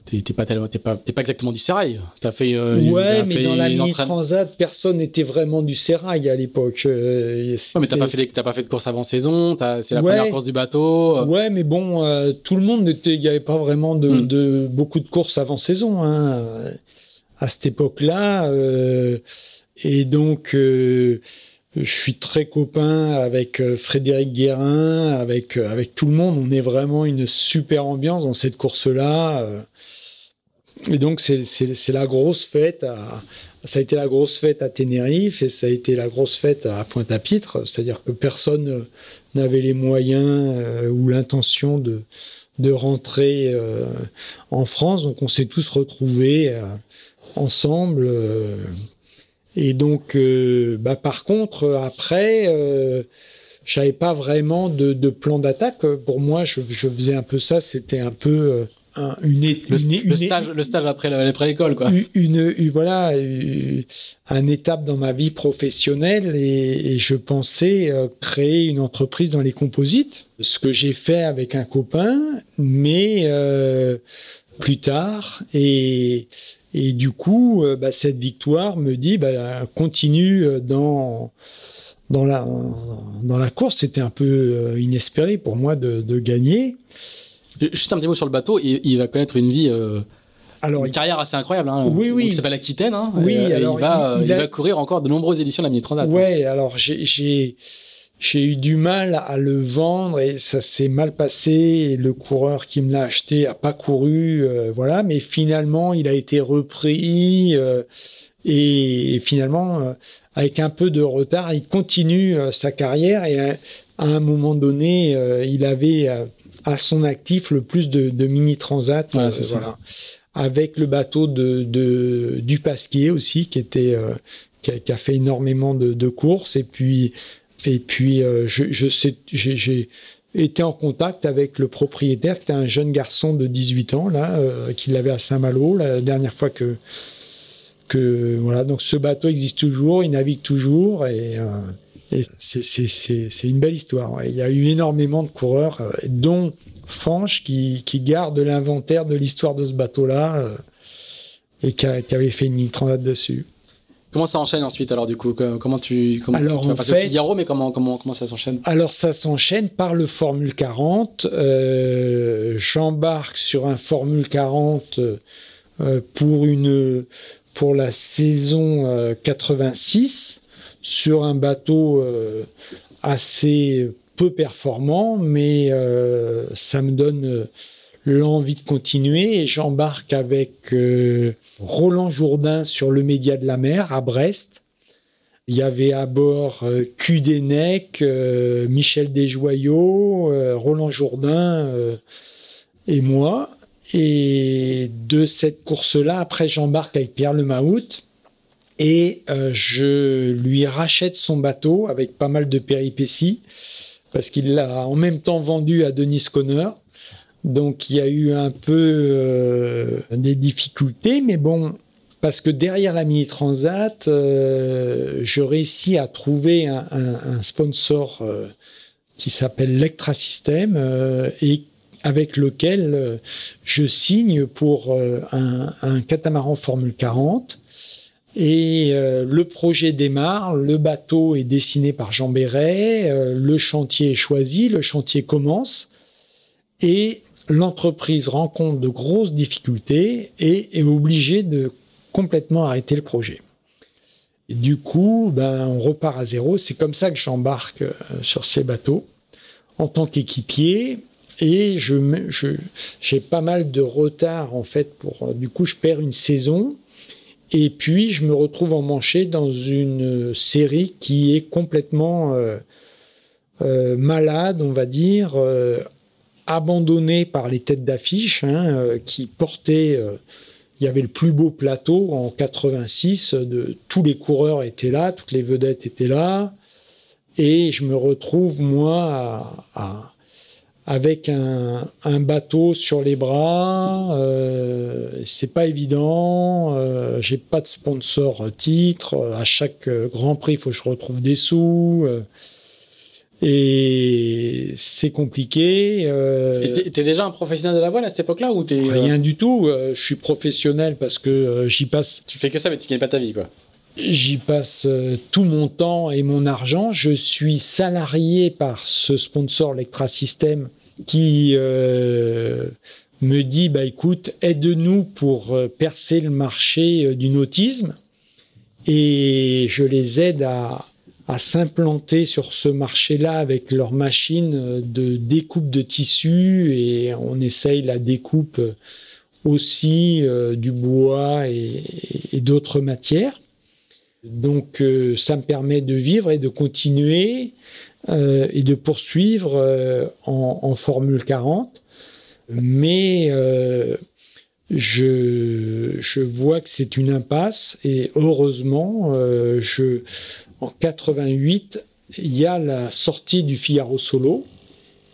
T'es pas tellement, pas, pas exactement du sérail. T'as fait. Euh, ouais, mais dans la mini transat, personne n'était vraiment du sérail à l'époque. Euh, mais t'as pas fait, pas fait de course avant saison. C'est la première course du bateau. Ouais, mais bon, euh, tout le monde était, il y avait pas vraiment de, hmm. de, beaucoup de courses avant saison hein, à cette époque-là. Euh, et donc, euh, je suis très copain avec euh, Frédéric Guérin, avec, euh, avec tout le monde. On est vraiment une super ambiance dans cette course-là. Et donc, c'est la grosse fête. À, ça a été la grosse fête à Tenerife et ça a été la grosse fête à Pointe-à-Pitre. C'est-à-dire que personne n'avait les moyens ou l'intention de, rentrer en France. Donc, on s'est tous retrouvés ensemble. Et donc, euh, bah, par contre, après, euh, j'avais pas vraiment de, plan d'attaque. Pour moi, je, je, faisais un peu ça. C'était un peu euh, un, une, le, le, stage, le stage après, après l'école, quoi. Une, voilà, une, étape dans ma vie professionnelle et, et je pensais euh, créer une entreprise dans les composites. Ce que j'ai fait avec un copain, mais euh, plus tard et et du coup, euh, bah, cette victoire me dit, bah, continue euh, dans, dans, la, dans la course. C'était un peu euh, inespéré pour moi de, de, gagner. Juste un petit mot sur le bateau. Il, il va connaître une vie. Alors, une carrière assez incroyable. Hein. Oui, oui. Il s'appelle Aquitaine. Hein, oui, alors, il, va, il, va courir encore de nombreuses éditions de la Mini Transat. Ouais, alors j'ai j'ai eu du mal à le vendre et ça s'est mal passé. Et le coureur qui me l'a acheté a pas couru, euh, voilà. Mais finalement, il a été repris euh, et, finalement, euh, avec un peu de retard, il continue sa carrière et à, un moment donné, il avait à son actif le plus de, mini transat, voilà, avec le bateau de, de, du Pasquier aussi, qui était qui a, fait énormément de, de courses. Et puis et puis, euh, je, sais, j'ai été en contact avec le propriétaire, qui était un jeune garçon de 18 ans, là, euh, qui l'avait à Saint-Malo, la dernière fois que, que. Voilà, donc ce bateau existe toujours, il navigue toujours, et, euh, c'est une belle histoire. Il y a eu énormément de coureurs, dont Fanche, qui, qui garde l'inventaire de l'histoire de ce bateau-là, et qui, qui, avait fait une transat dessus. Comment ça enchaîne ensuite alors du coup? Comment tu comment alors, tu vas passer au Figaro mais comment comment comment ça s'enchaîne? Alors ça s'enchaîne par le Formule 40. Euh, J'embarque sur un Formule 40 euh, pour une pour la saison 86 euh, sur un bateau euh, assez peu performant, mais euh, ça me donne l'envie de continuer et j'embarque avec Roland Jourdain sur le Média de la Mer à Brest. Il y avait à bord euh, euh Michel Desjoyaux, euh, Roland Jourdain euh, et moi. Et de cette course-là, après, j'embarque avec Pierre Lemahout et je lui rachète son bateau avec pas mal de péripéties parce qu'il l'a en même temps vendu à Denis Conner. Donc il y a eu un peu euh, des difficultés, mais bon, parce que derrière la Mini Transat, euh, je réussis à trouver un, sponsor euh, qui s'appelle Lectra System et avec lequel je signe pour un, catamaran Formule 40. Et le projet démarre, le bateau est dessiné par Jean Béret, le chantier est choisi, le chantier commence. Et l'entreprise rencontre de grosses difficultés et est obligée de complètement arrêter le projet. Et du coup, ben, on repart à zéro. C'est comme ça que j'embarque euh, sur ces bateaux en tant qu'équipier. Et je, j'ai pas mal de retard en fait pour. Euh, du coup, je perds une saison. Et puis, je me retrouve emmanché dans une série qui est complètement euh, malade, on va dire, abandonné par les têtes d'affiche hein, euh, qui portaient. Euh, il y avait le plus beau plateau en 86. De, tous les coureurs étaient là, toutes les vedettes étaient là. Et je me retrouve, moi, à, avec un, un, bateau sur les bras. Euh, c'est pas évident. Euh, J'ai pas de sponsor titre. À chaque Grand Prix, il faut que je retrouve des sous. Et c'est compliqué. Euh... T'es déjà un professionnel de la voile à cette époque-là ou t'es Rien du tout. je suis professionnel parce que j'y passe. Tu fais que ça, mais tu gagnes pas ta vie, quoi. J'y passe tout mon temps et mon argent. Je suis salarié par ce sponsor Lectra System qui euh, me dit bah écoute, aide-nous pour euh, percer le marché euh, du nautisme. Et je les aide à, s'implanter sur ce marché-là avec leurs machines de découpe de tissu et on essaye la découpe aussi du bois et d'autres matières. Donc ça me permet de vivre et de continuer euh, et de poursuivre euh, en, Formule 40. Mais euh, je, vois que c'est une impasse et heureusement, en 88, il y a la sortie du Figaro Solo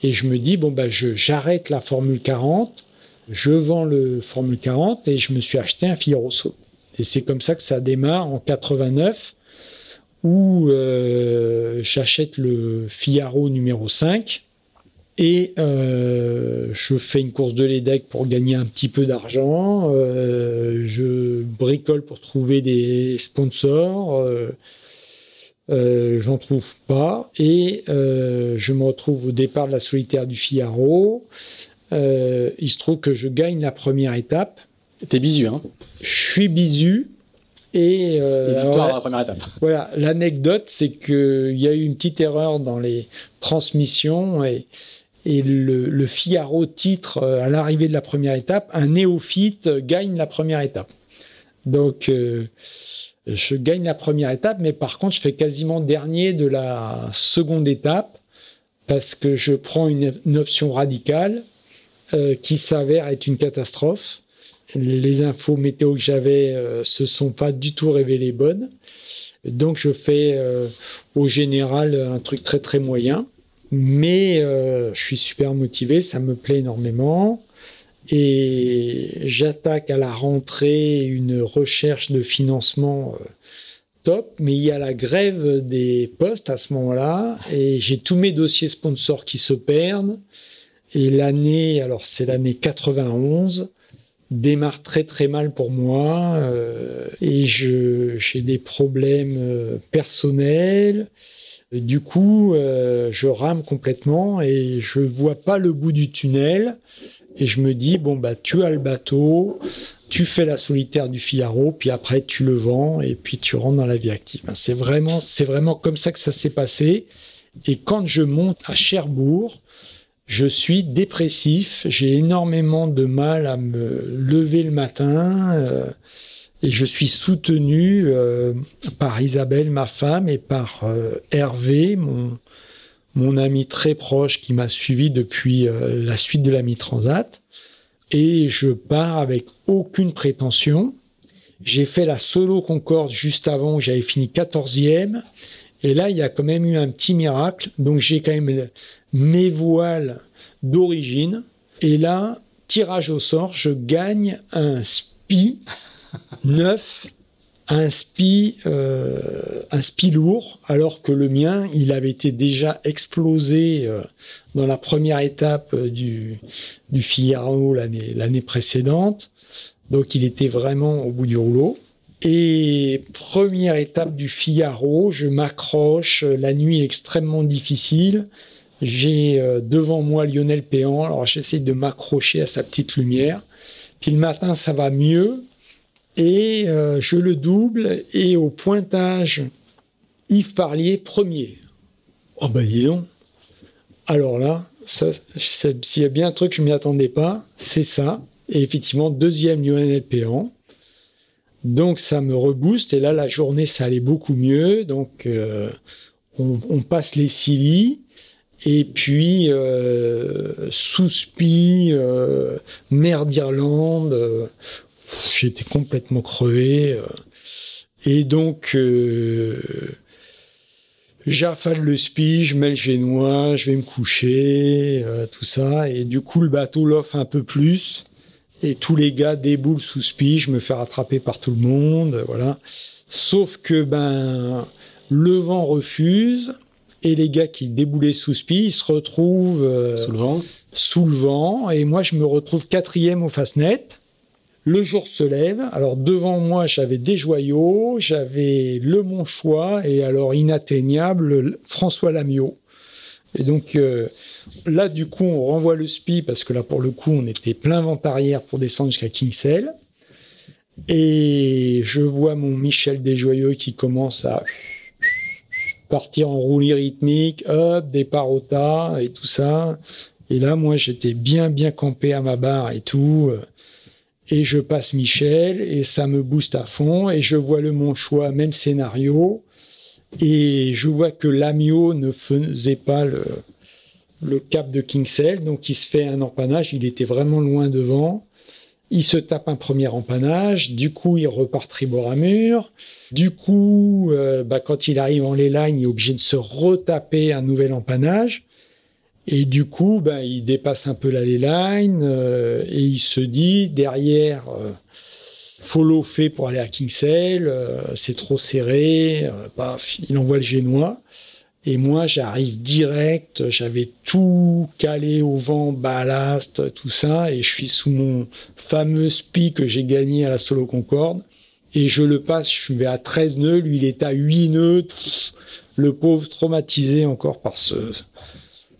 et je me dis, bon, bah, j'arrête la Formule 40, je vends le Formule 40 et je me suis acheté un Figaro Solo. Et c'est comme ça que ça démarre en 89 où euh, j'achète le Figaro numéro 5 et euh, je fais une course de l'EDEC pour gagner un petit peu d'argent. Euh, je bricole pour trouver des sponsors. J'en trouve pas et je me retrouve au départ de la solitaire du Figaro. il se trouve que je gagne la première étape. T'es bisu, hein? Je suis bisu. Et, euh, victoire la première étape. Voilà, l'anecdote, c'est qu'il y a eu une petite erreur dans les transmissions et, et le, le Figaro titre euh, à l'arrivée de la première étape, un néophyte gagne la première étape. Donc, euh, je gagne la première étape, mais par contre, je fais quasiment dernier de la seconde étape parce que je prends une, une option radicale euh, qui s'avère être une catastrophe les infos météo que j'avais euh, se sont pas du tout révélées bonnes. Donc je fais euh, au général un truc très très moyen, mais euh, je suis super motivé, ça me plaît énormément. Et j'attaque à la rentrée une recherche de financement top, mais il y a la grève des postes à ce moment-là, et j'ai tous mes dossiers sponsors qui se perdent. Et l'année, alors c'est l'année 91, démarre très très mal pour moi euh, et je j'ai des problèmes euh, personnels. Du coup, euh, je rame complètement et je vois pas le bout du tunnel. Et je me dis bon bah tu as le bateau, tu fais la solitaire du Figaro, puis après tu le vends et puis tu rentres dans la vie active. C'est vraiment c'est vraiment comme ça que ça s'est passé. Et quand je monte à Cherbourg, je suis dépressif, j'ai énormément de mal à me lever le matin euh, et je suis soutenu euh, par Isabelle, ma femme, et par euh, Hervé, mon, ami très proche qui m'a suivi depuis la suite de la mi-transat. Et je pars avec aucune prétention. J'ai fait la solo Concorde juste avant où j'avais fini 14e. Et là, il y a quand même eu un petit miracle. Donc j'ai quand même mes voiles d'origine. Et là, tirage au sort, je gagne un SPI neuf, un SPI, euh, un SPI lourd, alors que le mien, il avait été déjà explosé euh, dans la première étape euh, du, du Figaro l'année, l'année précédente. Donc il était vraiment au bout du rouleau. Et première étape du Figaro, je m'accroche, la nuit est extrêmement difficile. J'ai euh, devant moi Lionel Péan, alors j'essaie de m'accrocher à sa petite lumière. Puis le matin, ça va mieux. Et euh, je le double. Et au pointage, Yves Parlier, premier. Oh ben dis donc. Alors là, s'il y a bien un truc que je ne m'y attendais pas, c'est ça. Et effectivement, deuxième Lionel Péan. Donc ça me rebooste. Et là, la journée, ça allait beaucoup mieux. Donc euh, on, on, passe les Silly. Et puis, euh, Souspi, euh, mer d'Irlande, euh, j'étais complètement crevé. Euh. et donc, euh, j'affale le spi, je mets le génois, je vais me coucher, tout ça. Et du coup, le bateau l'offre un peu plus. Et tous les gars déboulent sous spi, je me fais rattraper par tout le monde, voilà. Sauf que, ben, le vent refuse Et les gars qui déboulaient sous spi, ils se retrouvent euh, Sous le vent. sous le vent. Et moi, je me retrouve quatrième au Fastnet. Le jour se lève. Alors, devant moi, j'avais des joyaux, j'avais le Monchois et alors inatteignable, le- François Lamiot. Et donc, euh, là, du coup, on renvoie le spi parce que là, pour le coup, on était plein vent arrière pour descendre jusqu'à Kingsell. Et je vois mon Michel Desjoyeux qui commence à partir en roulis rythmique, hop, départ au tas et tout ça. Et là, moi, j'étais bien, bien campé à ma barre et tout. Et je passe Michel et ça me booste à fond. Et je vois le mon choix, même scénario. Et je vois que l'Amio ne faisait pas le, le cap de Kingsell. Donc, il se fait un empannage. Il était vraiment loin devant. Il se tape un premier empannage. Du coup, il repart tribord à mur. Du coup, euh, bah, quand il arrive en line, il est obligé de se retaper un nouvel empannage. Et du coup, bah, il dépasse un peu la line euh, et il se dit derrière, euh, follow fait pour aller à Kingsale, euh, c'est trop serré. il envoie le génois. Et moi, j'arrive direct, j'avais tout calé au vent, ballast, tout ça, et je suis sous mon fameux spi que j'ai gagné à la Solo Concorde. Et je le passe, je vais à 13 nœuds, lui il est à 8 nœuds. Le pauvre traumatisé encore par ce.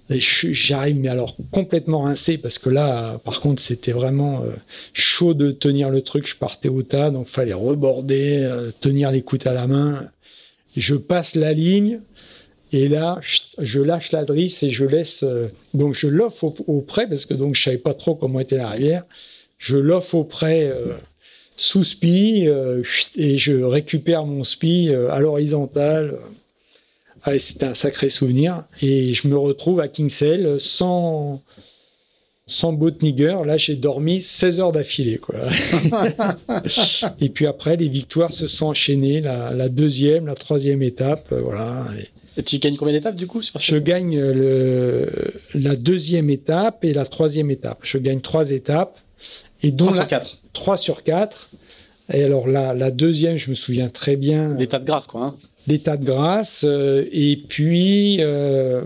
J'arrive, mais alors complètement rincé, parce que là, par contre, c'était vraiment euh, chaud de tenir le truc. Je partais au tas, donc fallait reborder, euh, tenir les coudes à la main. Je passe la ligne, et là, je lâche la drisse et je laisse. euh, donc je l'offre au, au près, parce que donc je savais pas trop comment était la rivière. Je l'offre au près euh, sous spi, euh, et je récupère mon spi à l'horizontale. Ah, c'était un sacré souvenir. Et je me retrouve à Kingsale sans, sans Botniger. Là, j'ai dormi 16 heures d'affilée. quoi. et puis après, les victoires se sont enchaînées. La, la deuxième, la troisième étape. voilà. Et Et tu gagnes combien d'étapes du coup sur je gagne le, la deuxième étape et la troisième étape. Je gagne trois étapes. Et dont 3 la, sur 4. 3 sur 4. Et alors la, la deuxième, je me souviens très bien L'état de grâce quoi. Hein. l'état de grâce euh, et puis euh,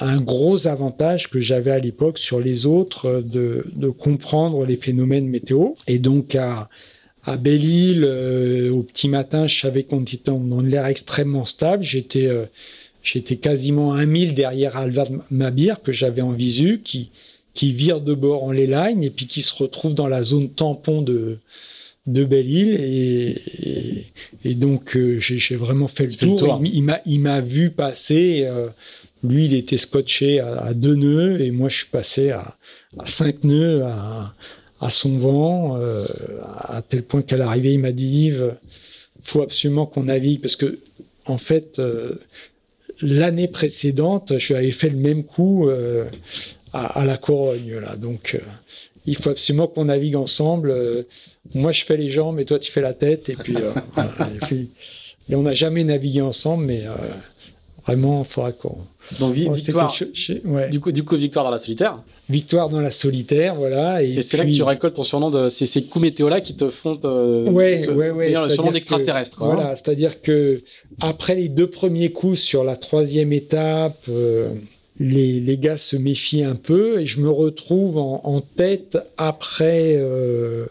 un gros avantage que j'avais à l'époque sur les autres euh, de, de comprendre les phénomènes météo et donc à à Belle-Île euh, au petit matin je savais qu'on était dans, dans l'air extrêmement stable j'étais euh, j'étais quasiment à un mille derrière Alvar Mabir que j'avais en visu qui qui vire de bord en lay line et puis qui se retrouve dans la zone tampon de de Belle-Île et, et, et donc euh, j'ai vraiment fait le tour. tour. Il, il m'a il m'a vu passer. euh, lui, il était scotché à, à deux nœuds et moi, je suis passé à, à cinq nœuds à, à son vent, euh, à tel point qu'à l'arrivée, il m'a dit Yves, faut absolument qu'on navigue parce que en fait, l'année précédente, je avais fait le même coup euh, à, à la Corogne là, donc. euh, il faut absolument qu'on navigue ensemble. Euh, moi, je fais les jambes et toi, tu fais la tête. Et puis, voilà, et puis- et on n'a jamais navigué ensemble, mais vraiment, il faudra qu'on. Donc c'est victoire. ouais. Du coup, du coup, victoire dans la solitaire. Victoire dans la solitaire, voilà. Et, Et, c'est là que tu récoltes ton surnom de. C'est ces coups météo là qui te font. te- Ouais, te- ouais, ouais. devenir le surnom d'extraterrestre. hein. Voilà, c'est-à-dire que après les deux premiers coups sur la troisième étape, euh, les, les gars se méfient un peu et je me retrouve en, en tête après. euh,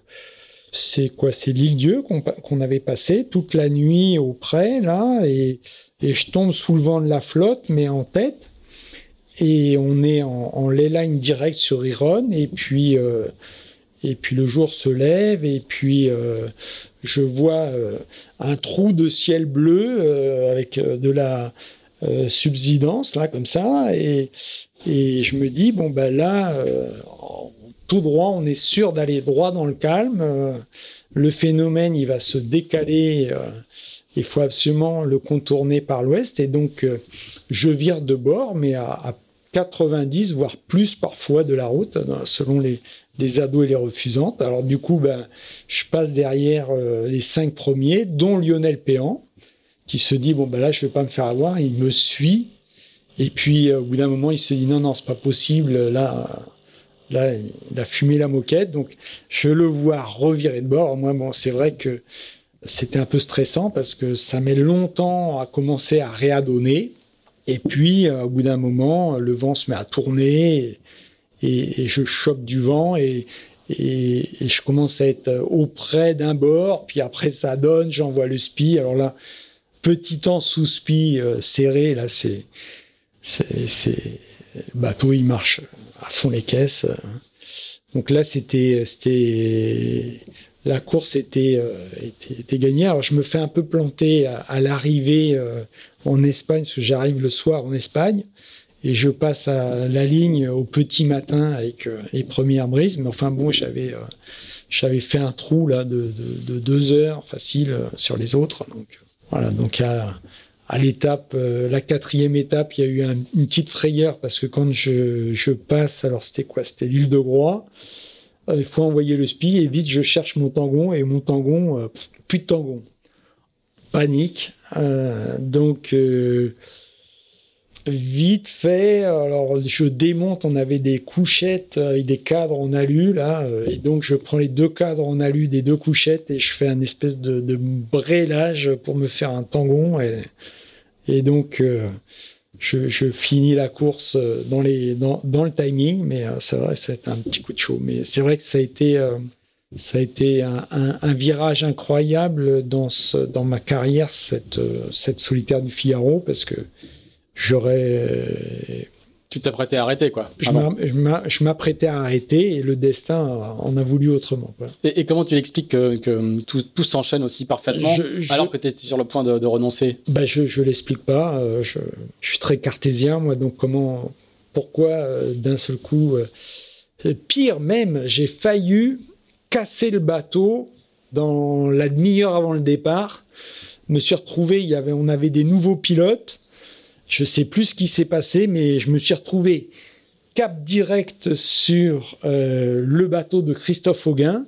c'est quoi? C'est l'île Dieu qu'on avait passé toute la nuit au près là et, je tombe sous le vent de la flotte mais en tête et on est en, en ley line direct sur Iron et puis euh, et puis le jour se lève et puis euh, je vois euh, un trou de ciel bleu avec de la subsidence là comme ça et et je me dis bon ben là tout droit on est sûr d'aller droit dans le calme euh, le phénomène il va se décaler euh, il faut absolument le contourner par l'ouest et donc euh, je vire de bord mais à, à 90 voire plus parfois de la route selon les les ados et les refusantes. Alors du coup, ben, je passe derrière les cinq premiers, dont Lionel Péan, qui se dit bon ben là, je vais pas me faire avoir. Il me suit. Et puis au bout d'un moment, il se dit non non, c'est pas possible. Là, là, il a fumé la moquette. Donc je le vois revirer de bord. Moi, bon, c'est vrai que c'était un peu stressant parce que ça met longtemps à commencer à réadonner. Et puis, au bout d'un moment, le vent se met à tourner et, je chope du vent et, je commence à être auprès d'un bord. Puis après, ça donne, j'envoie le spi. Alors là, petit temps sous spi serré, là, c'est, le bateau, il marche à fond les caisses. Donc là, c'était, c'était, la course était, euh, était, gagnée. Alors je me fais un peu planter à, l'arrivée euh, en Espagne, parce que j'arrive le soir en Espagne et je passe à la ligne au petit matin avec euh, les premières brises. Mais enfin bon, j'avais j'avais fait un trou là de, de, deux heures facile sur les autres. Donc voilà, donc à, à l'étape, la quatrième étape, il y a eu une petite frayeur parce que quand je, je passe, alors c'était quoi? C'était l'île de Groix. Euh, il faut envoyer le spi et vite je cherche mon tangon et mon tangon, euh, plus de tangon. Panique. Euh, donc vite fait, alors je démonte, on avait des couchettes avec des cadres en alu là, et donc je prends les deux cadres en alu des deux couchettes et je fais un espèce de, de brélage pour me faire un tangon et, donc je, finis la course euh, dans, le timing, mais euh, c'est vrai, c'est un petit coup de chaud. Mais c'est vrai que ça a été, euh, un, virage incroyable dans ma carrière, cette, cette solitaire du Figaro, parce que j'aurais tu t'apprêtais à arrêter, quoi. Je m'apprêtais à arrêter et le destin en a voulu autrement. Et, comment tu expliques que, tout, s'enchaîne aussi parfaitement alors que tu étais sur le point de, renoncer? Bah, Je ne l'explique pas. Euh, je, suis très cartésien, moi, donc comment, pourquoi euh, d'un seul coup. Euh, pire même, j'ai failli casser le bateau dans la demi-heure avant le départ. Me suis retrouvé, il y avait, on avait des nouveaux pilotes je sais plus ce qui s'est passé, mais je me suis retrouvé cap direct sur euh, le bateau de Christophe Auguin,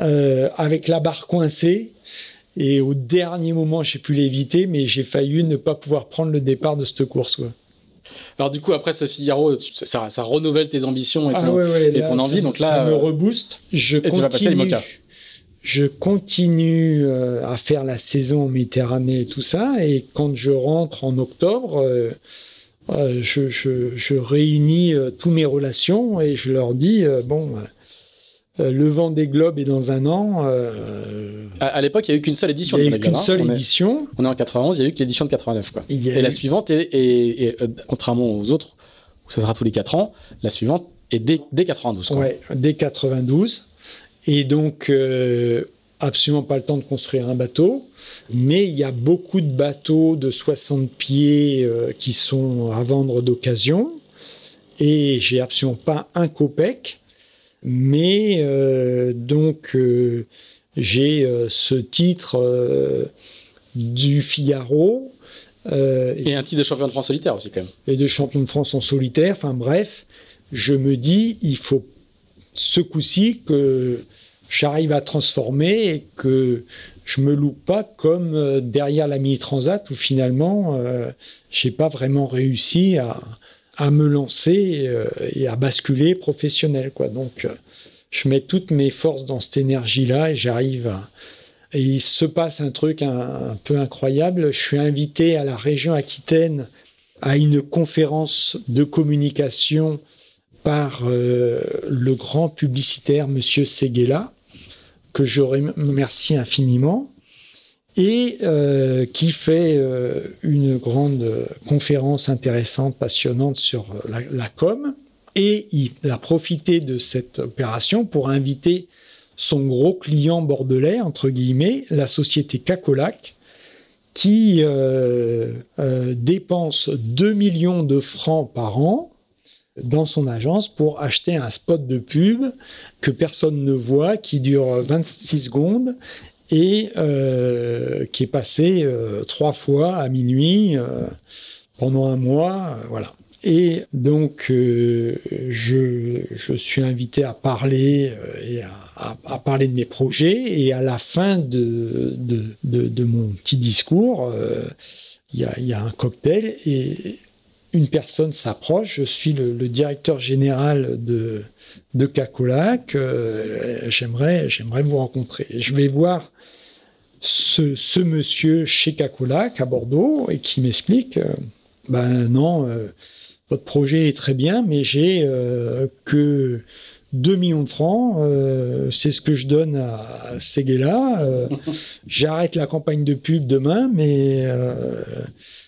euh, avec la barre coincée. Et au dernier moment, j'ai pu l'éviter, mais j'ai failli ne pas pouvoir prendre le départ de cette course. Alors du coup, après ce Figaro, ça, ça renouvelle tes ambitions et ah ton, envie. Ça, donc là, ça me rebooste. Je et tu vas passer à je continue euh, à faire la saison en Méditerranée et tout ça. Et quand je rentre en octobre, euh, euh, je, réunis tous mes relations et je leur dis bon, le vent des globes est dans un an. À, l'époque, il n'y a eu qu'une seule édition. Il n'y a eu qu'une seule édition. on est en 91, il n'y a eu que l'édition de 89. Quoi. Et la suivante est, contrairement aux autres, où ça sera tous les 4 ans, la suivante est dès, dès 92. Oui, dès 92. Et donc, euh, absolument pas le temps de construire un bateau. Mais il y a beaucoup de bateaux de 60 pieds euh, qui sont à vendre d'occasion. Et j'ai absolument pas un copec. Mais euh, donc, j'ai ce titre du Figaro. et un titre de champion de France solitaire aussi, quand même. Et de champion de France en solitaire. Enfin, bref, je me dis, il faut ce coup-ci que j'arrive à transformer et que je me loupe pas comme euh, derrière la Mini Transat où finalement euh, j'ai pas vraiment réussi à, à me lancer euh, et à basculer professionnel quoi. Donc euh, je mets toutes mes forces dans cette énergie là et j'arrive à et il se passe un truc un, un, peu incroyable. Je suis invité à la région Aquitaine à une conférence de communication par euh, le grand publicitaire Monsieur Seguela, que je remercie infiniment, et euh, qui fait euh, une grande conférence intéressante, passionnante sur la, com. Et il a profité de cette opération pour inviter son gros client bordelais, entre guillemets, la société Cacolac, qui dépense 2 millions de francs par an dans son agence pour acheter un spot de pub que personne ne voit, qui dure 26 secondes et euh, qui est passé euh, trois fois à minuit euh, pendant un mois. voilà. Et donc, je, suis invité à parler et à, parler de mes projets. Et à la fin de, mon petit discours, il y a, y, a, un cocktail et une personne s'approche, je suis le, directeur général de, de Cacolac, euh, j'aimerais, j'aimerais vous rencontrer. Je vais voir ce, monsieur chez Cacolac à Bordeaux et qui m'explique, euh, Ben non, votre projet est très bien, mais j'ai que 2 millions de francs, c'est ce que je donne à, ces gars-là. J'arrête la campagne de pub demain, mais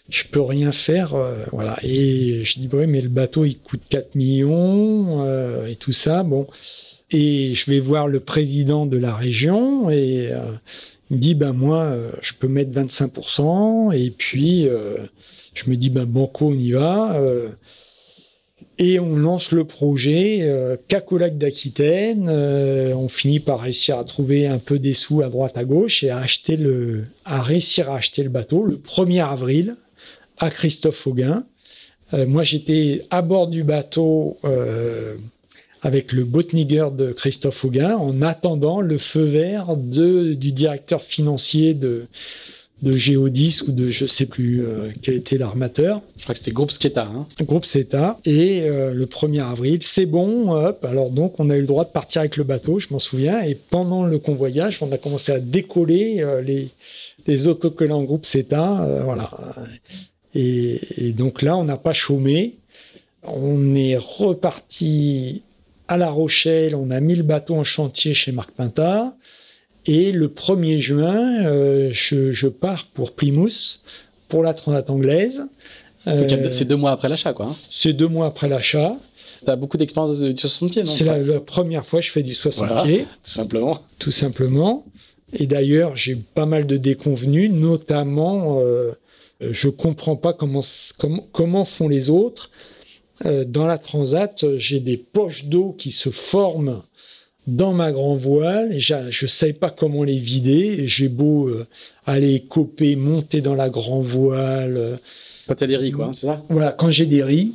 je peux rien faire, voilà. Et je dis oui, mais le bateau il coûte 4 millions et tout ça, bon. Et je vais voir le président de la région et euh, il me dit ben moi euh, je peux mettre 25% et puis euh, je me dis ben banco on y va et on lance le projet Cacolac d'Aquitaine. on finit par réussir à trouver un peu des sous à droite à gauche et à acheter le à réussir à acheter le bateau le 1er avril à Christophe Auguin. moi j'étais à bord du bateau avec le Botniger de Christophe Auguin en attendant le feu vert de, du directeur financier de, de Géodis ou de je sais plus euh, quel était l'armateur. Je crois que c'était Groupe Sketa. Hein. Groupe Sketa. Et euh, le 1er avril, c'est bon, hop. Alors donc, on a eu le droit de partir avec le bateau, je m'en souviens. Et pendant le convoyage, on a commencé à décoller euh, les, les autocollants Groupe Ceta. voilà. Et, et donc là, on n'a pas chômé. On est reparti à La Rochelle, on a mis le bateau en chantier chez Marc Pintard. Et le 1er juin, euh, je, pars pour Plymouth, pour la Transat anglaise. Euh, c'est deux mois après l'achat, quoi. Hein. C'est deux mois après l'achat. Tu as beaucoup d'expérience du 60 pieds, non C'est la, première fois que je fais du 60 pieds. Tout simplement. Tout simplement. Et d'ailleurs, j'ai pas mal de déconvenus, notamment, euh, je comprends pas comment, comment, comment font les autres. Euh, dans la transat, j'ai des poches d'eau qui se forment dans ma grand voile et je ne savais pas comment les vider. J'ai beau euh, aller coper, monter dans la grand voile. Euh, quand tu as des riz, quoi, hein, c'est ça? Voilà, quand j'ai des riz,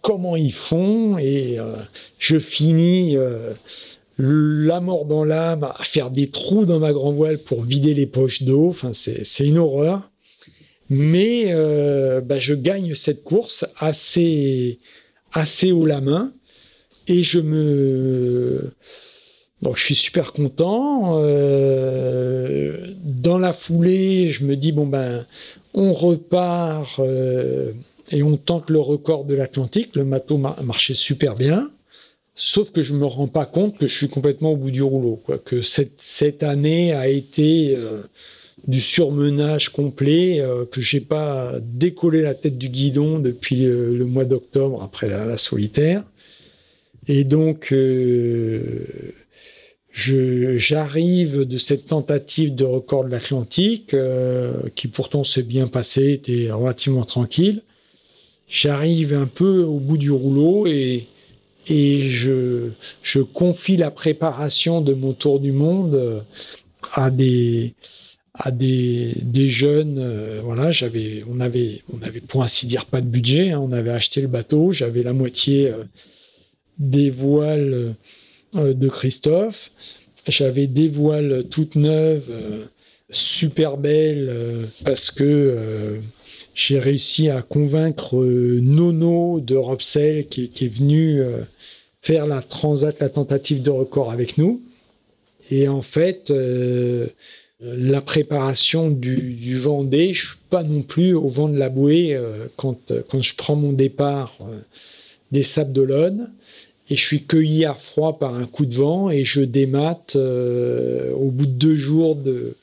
comment ils font et je finis la mort dans l'âme à faire des trous dans ma grand voile pour vider les poches d'eau. Enfin, c'est une horreur. Mais euh, bah, je gagne cette course assez, assez haut la main et je me. Donc je suis super content. Euh, dans la foulée, je me dis bon ben on repart euh, et on tente le record de l'Atlantique. Le bateau marchait super bien. Sauf que je me rends pas compte que je suis complètement au bout du rouleau, quoi. Que cette, cette année a été du surmenage complet, euh, que j'ai pas décollé la tête du guidon depuis le, mois d'octobre après la, solitaire. Et donc, euh, j'arrive de cette tentative de record de l'Atlantique, euh, qui pourtant s'est bien passé, était relativement tranquille. J'arrive un peu au bout du rouleau et, et je, je confie la préparation de mon tour du monde à des, à des, jeunes. Euh, voilà, j'avais, on avait, on avait pour ainsi dire pas de budget. Hein, on avait acheté le bateau. J'avais la moitié euh, des voiles euh, de Christophe. J'avais des voiles toutes neuves, super belles, parce que j'ai réussi à convaincre Nono de Ropsel qui, qui, est venu faire la transat, la tentative de record avec nous. Et en fait, la préparation du, du, Vendée, je suis pas non plus au vent de la bouée euh, quand, quand je prends mon départ euh, des Sables d'Olonne et je suis cueilli à froid par un coup de vent et je démate euh, au bout de deux jours de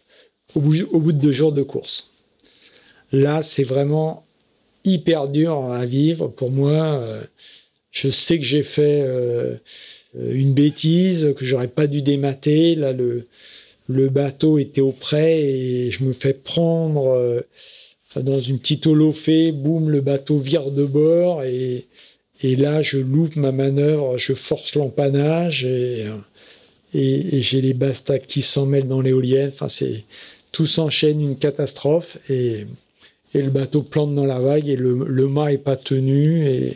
au bout, au bout de deux jours de course. Là, c'est vraiment hyper dur à vivre pour moi. je sais que j'ai fait une bêtise, que j'aurais pas dû démater. Là, le le bateau était au près et je me fais prendre euh, dans une petite holofée, boum, le bateau vire de bord et, là je loupe ma manœuvre, je force l'empannage et, et, j'ai les bastacs qui s'en mêlent dans l'éolienne. Enfin, tout s'enchaîne, une catastrophe et, et le bateau plante dans la vague et le, mât est pas tenu et,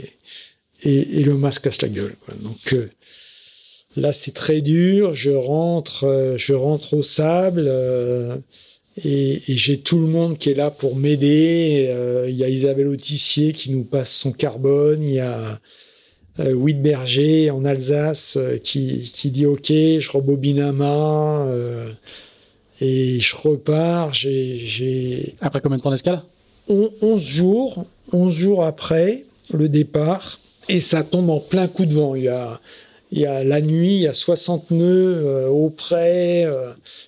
et, le mât se casse la gueule. Donc euh, Là, c'est très dur. Je rentre, euh, je rentre au sable euh, et, j'ai tout le monde qui est là pour m'aider. Euh, il y a Isabelle Autissier qui nous passe son carbone. Il y a Berger en Alsace qui, qui, dit OK, je rebobine un mât et je repars. J'ai, Après combien de temps d'escale? 11 jours. 11 jours après le départ, et ça tombe en plein coup de vent. Il y a, il y a la nuit, il y a 60 nœuds au près,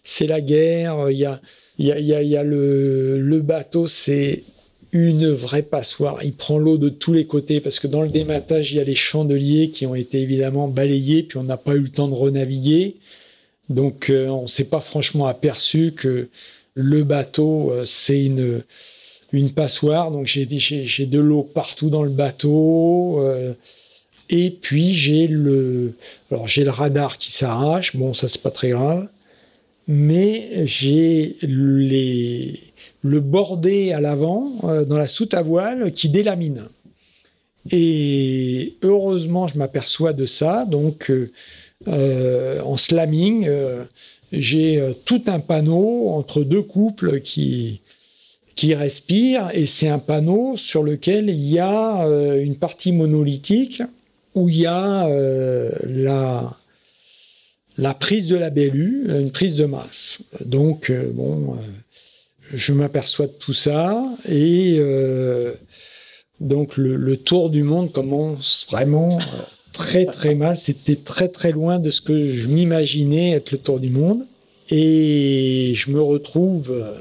c'est la guerre, il y a, il y a, il y a, le, bateau, c'est une vraie passoire. Il prend l'eau de tous les côtés parce que dans le dématage, il y a les chandeliers qui ont été évidemment balayés, puis on n'a pas eu le temps de renaviguer. Donc euh, on ne s'est pas franchement aperçu que le bateau, euh, c'est une, une passoire. Donc j'ai, de l'eau partout dans le bateau. Et puis j'ai le, alors j'ai le radar qui s'arrache. Bon, ça c'est pas très grave. Mais j'ai les, le bordé à l'avant, euh, dans la soute à voile, qui délamine. Et heureusement, je m'aperçois de ça. Donc, euh, euh, en slamming, j'ai tout un panneau entre deux couples qui, qui respirent. Et c'est un panneau sur lequel il y a une partie monolithique où il y a la, la prise de la BLU, une prise de masse. Donc, bon je m'aperçois de tout ça et euh, donc le, tour du monde commence vraiment euh, très très mal. C'était très très loin de ce que je m'imaginais être le tour du monde et je me retrouve euh,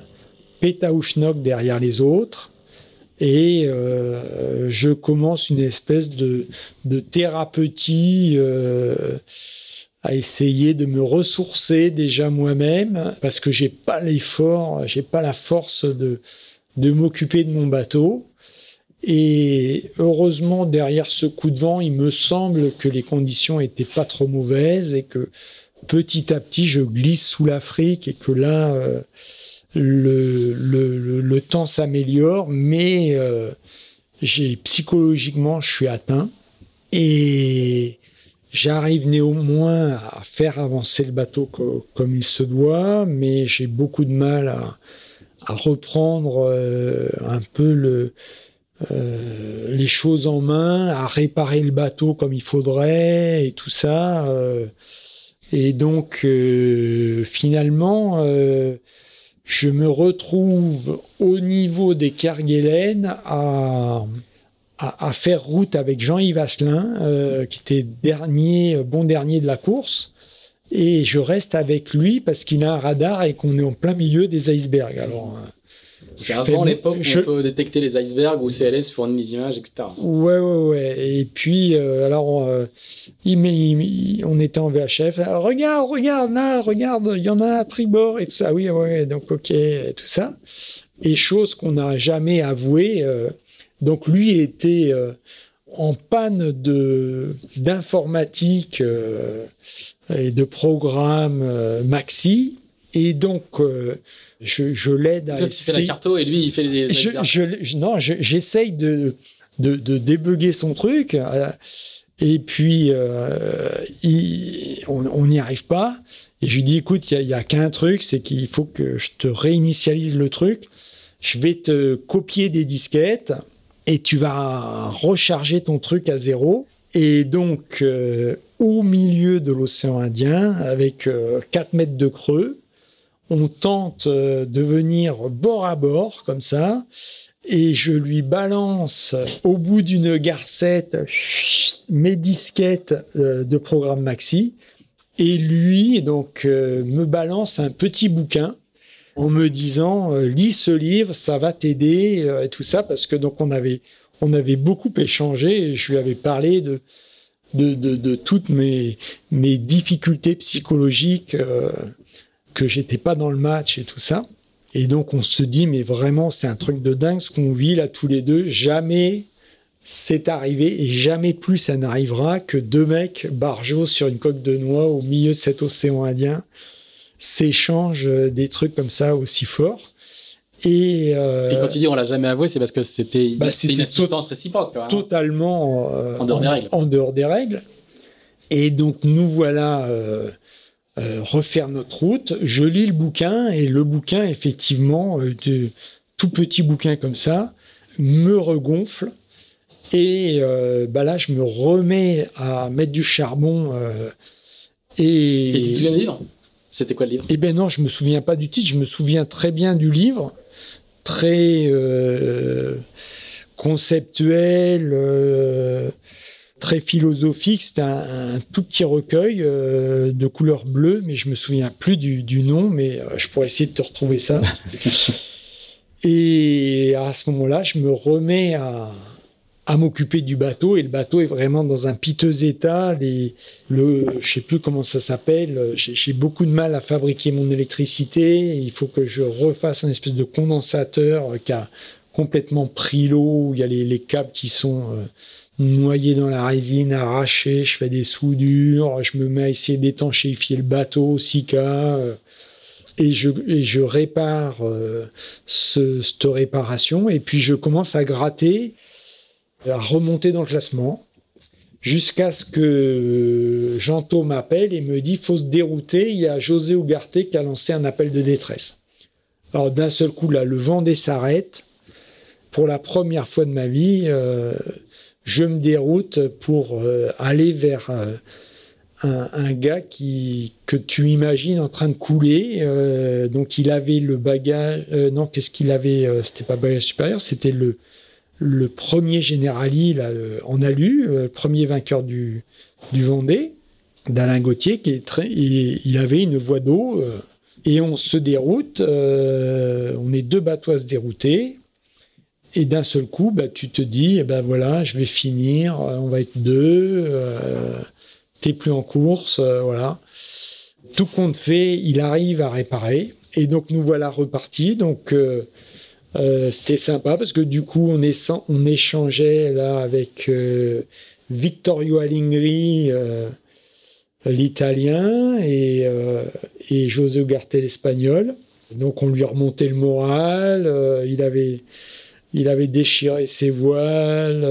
pétaouchnok derrière les autres et je commence une espèce de, de thérapeutie à essayer de me ressourcer déjà moi-même parce que j'ai pas l'effort, j'ai pas la force de, de m'occuper de mon bateau. Et heureusement, derrière ce coup de vent, il me semble que les conditions étaient pas trop mauvaises et que petit à petit, je glisse sous l'Afrique et que là, euh, le, le, le, temps s'améliore, mais euh, j'ai psychologiquement, je suis atteint. Et J'arrive néanmoins à faire avancer le bateau comme il se doit, mais j'ai beaucoup de mal à, reprendre euh, un peu euh, les choses en main, à réparer le bateau comme il faudrait et tout ça. Et donc, finalement, je me retrouve au niveau des Kerguelen à faire route avec Jean-Yves Asselin, euh, qui était dernier, bon dernier de la course. Et je reste avec lui parce qu'il a un radar et qu'on est en plein milieu des icebergs. Alors, euh, c'est avant l'époque où on peut détecter les icebergs ou CLS fournit les images, etc. Ouais, ouais, ouais. Et puis, euh, alors, il, on était en VHF. regarde, regarde, là, regarde, il y en a un à tribord et tout ça. Oui, ouais, donc, ok, tout ça. Et chose qu'on n'a jamais avoué, donc lui était euh, en panne de d'informatique euh, et de programme euh, Maxi. Et donc, je, je l'aide à. Toi, tu fais la carto et lui, il fait les. Je, je, non, j'essaye de, de, de débugger son truc. Et puis, on n'y arrive pas. Et je lui dis, écoute, il n'y a, a qu'un truc, c'est qu'il faut que je te réinitialise le truc. Je vais te copier des disquettes et tu vas recharger ton truc à zéro. Et donc, euh, au milieu de l'océan Indien, avec 4 euh, mètres de creux, on tente euh, de venir bord à bord, comme ça, et je lui balance au bout d'une garcette mes disquettes de programme Maxi, et lui, donc, me balance un petit bouquin en me disant euh, lis ce livre, ça va t'aider euh, et tout ça parce que donc on avait on avait beaucoup échangé je lui avais parlé de de, de, toutes mes mes difficultés psychologiques euh, que j'étais pas dans le match et tout ça. Et donc on se dit mais vraiment c'est un truc de dingue ce qu'on vit là tous les deux. Jamais c'est arrivé et jamais plus ça n'arrivera que deux mecs barjots sur une coque de noix au milieu de cet océan Indien s'échangent euh, des trucs comme ça aussi forts. Et, euh, et, quand tu dis on l'a jamais avoué, c'est parce que c'était bah, une assistance réciproque. Totalement euh, en dehors des règles. En dehors des règles. Et donc nous voilà euh, euh refaire notre route. Je lis le bouquin et le bouquin, effectivement, de tout petit bouquin comme ça, me regonfle. Et bah là, je me remets à mettre du charbon. et, et tu te souviens du livre? C'était quoi le livre? Eh bien non, je me souviens pas du titre. Je me souviens très bien du livre, très euh, conceptuel, très philosophique. C'est un, tout petit recueil de couleur bleue, mais je me souviens plus du, du nom, mais je pourrais essayer de te retrouver ça. Et à ce moment-là, je me remets à, à m'occuper du bateau et le bateau est vraiment dans un piteux état. Les, le, je sais plus comment ça s'appelle. J'ai beaucoup de mal à fabriquer mon électricité. Il faut que je refasse un espèce de condensateur qui a complètement pris l'eau. Il y a les, les, câbles qui sont euh, noyés dans la résine, arrachés. Je fais des soudures. Je me mets à essayer d'étanchéifier le bateau, Sika. Euh, et je, répare euh, ce, cette réparation. Et puis je commence à gratter à remonter dans le classement jusqu'à ce que Janto m'appelle et me dit faut se dérouter. Il y a José Ougarté qui a lancé un appel de détresse. Alors d'un seul coup là, le vent s'arrête. Pour la première fois de ma vie, euh, je me déroute pour euh, aller vers euh, un, gars qui que tu imagines en train de couler. donc il avait le bagage. non, qu'est-ce qu'il avait C'était pas bagage supérieur, c'était le premier générali là, en alu, euh, le premier vainqueur du, Vendée, d'Alain Gauthier, qui est très, il, avait une voie d'eau euh, et on se déroute, euh, on est deux bateaux à se dérouter. Et d'un seul coup, bah, tu te dis, eh ben voilà, je vais finir, on va être deux, t'es plus en course, voilà. Tout compte fait, il arrive à réparer. Et donc nous voilà repartis. Donc euh, c'était sympa parce que du coup, on, échangeait là avec euh, Vittorio Alingri, euh, l'italien, et, et José Ugarte, l'espagnol. Donc, on lui remontait le moral. il, avait, il avait déchiré ses voiles.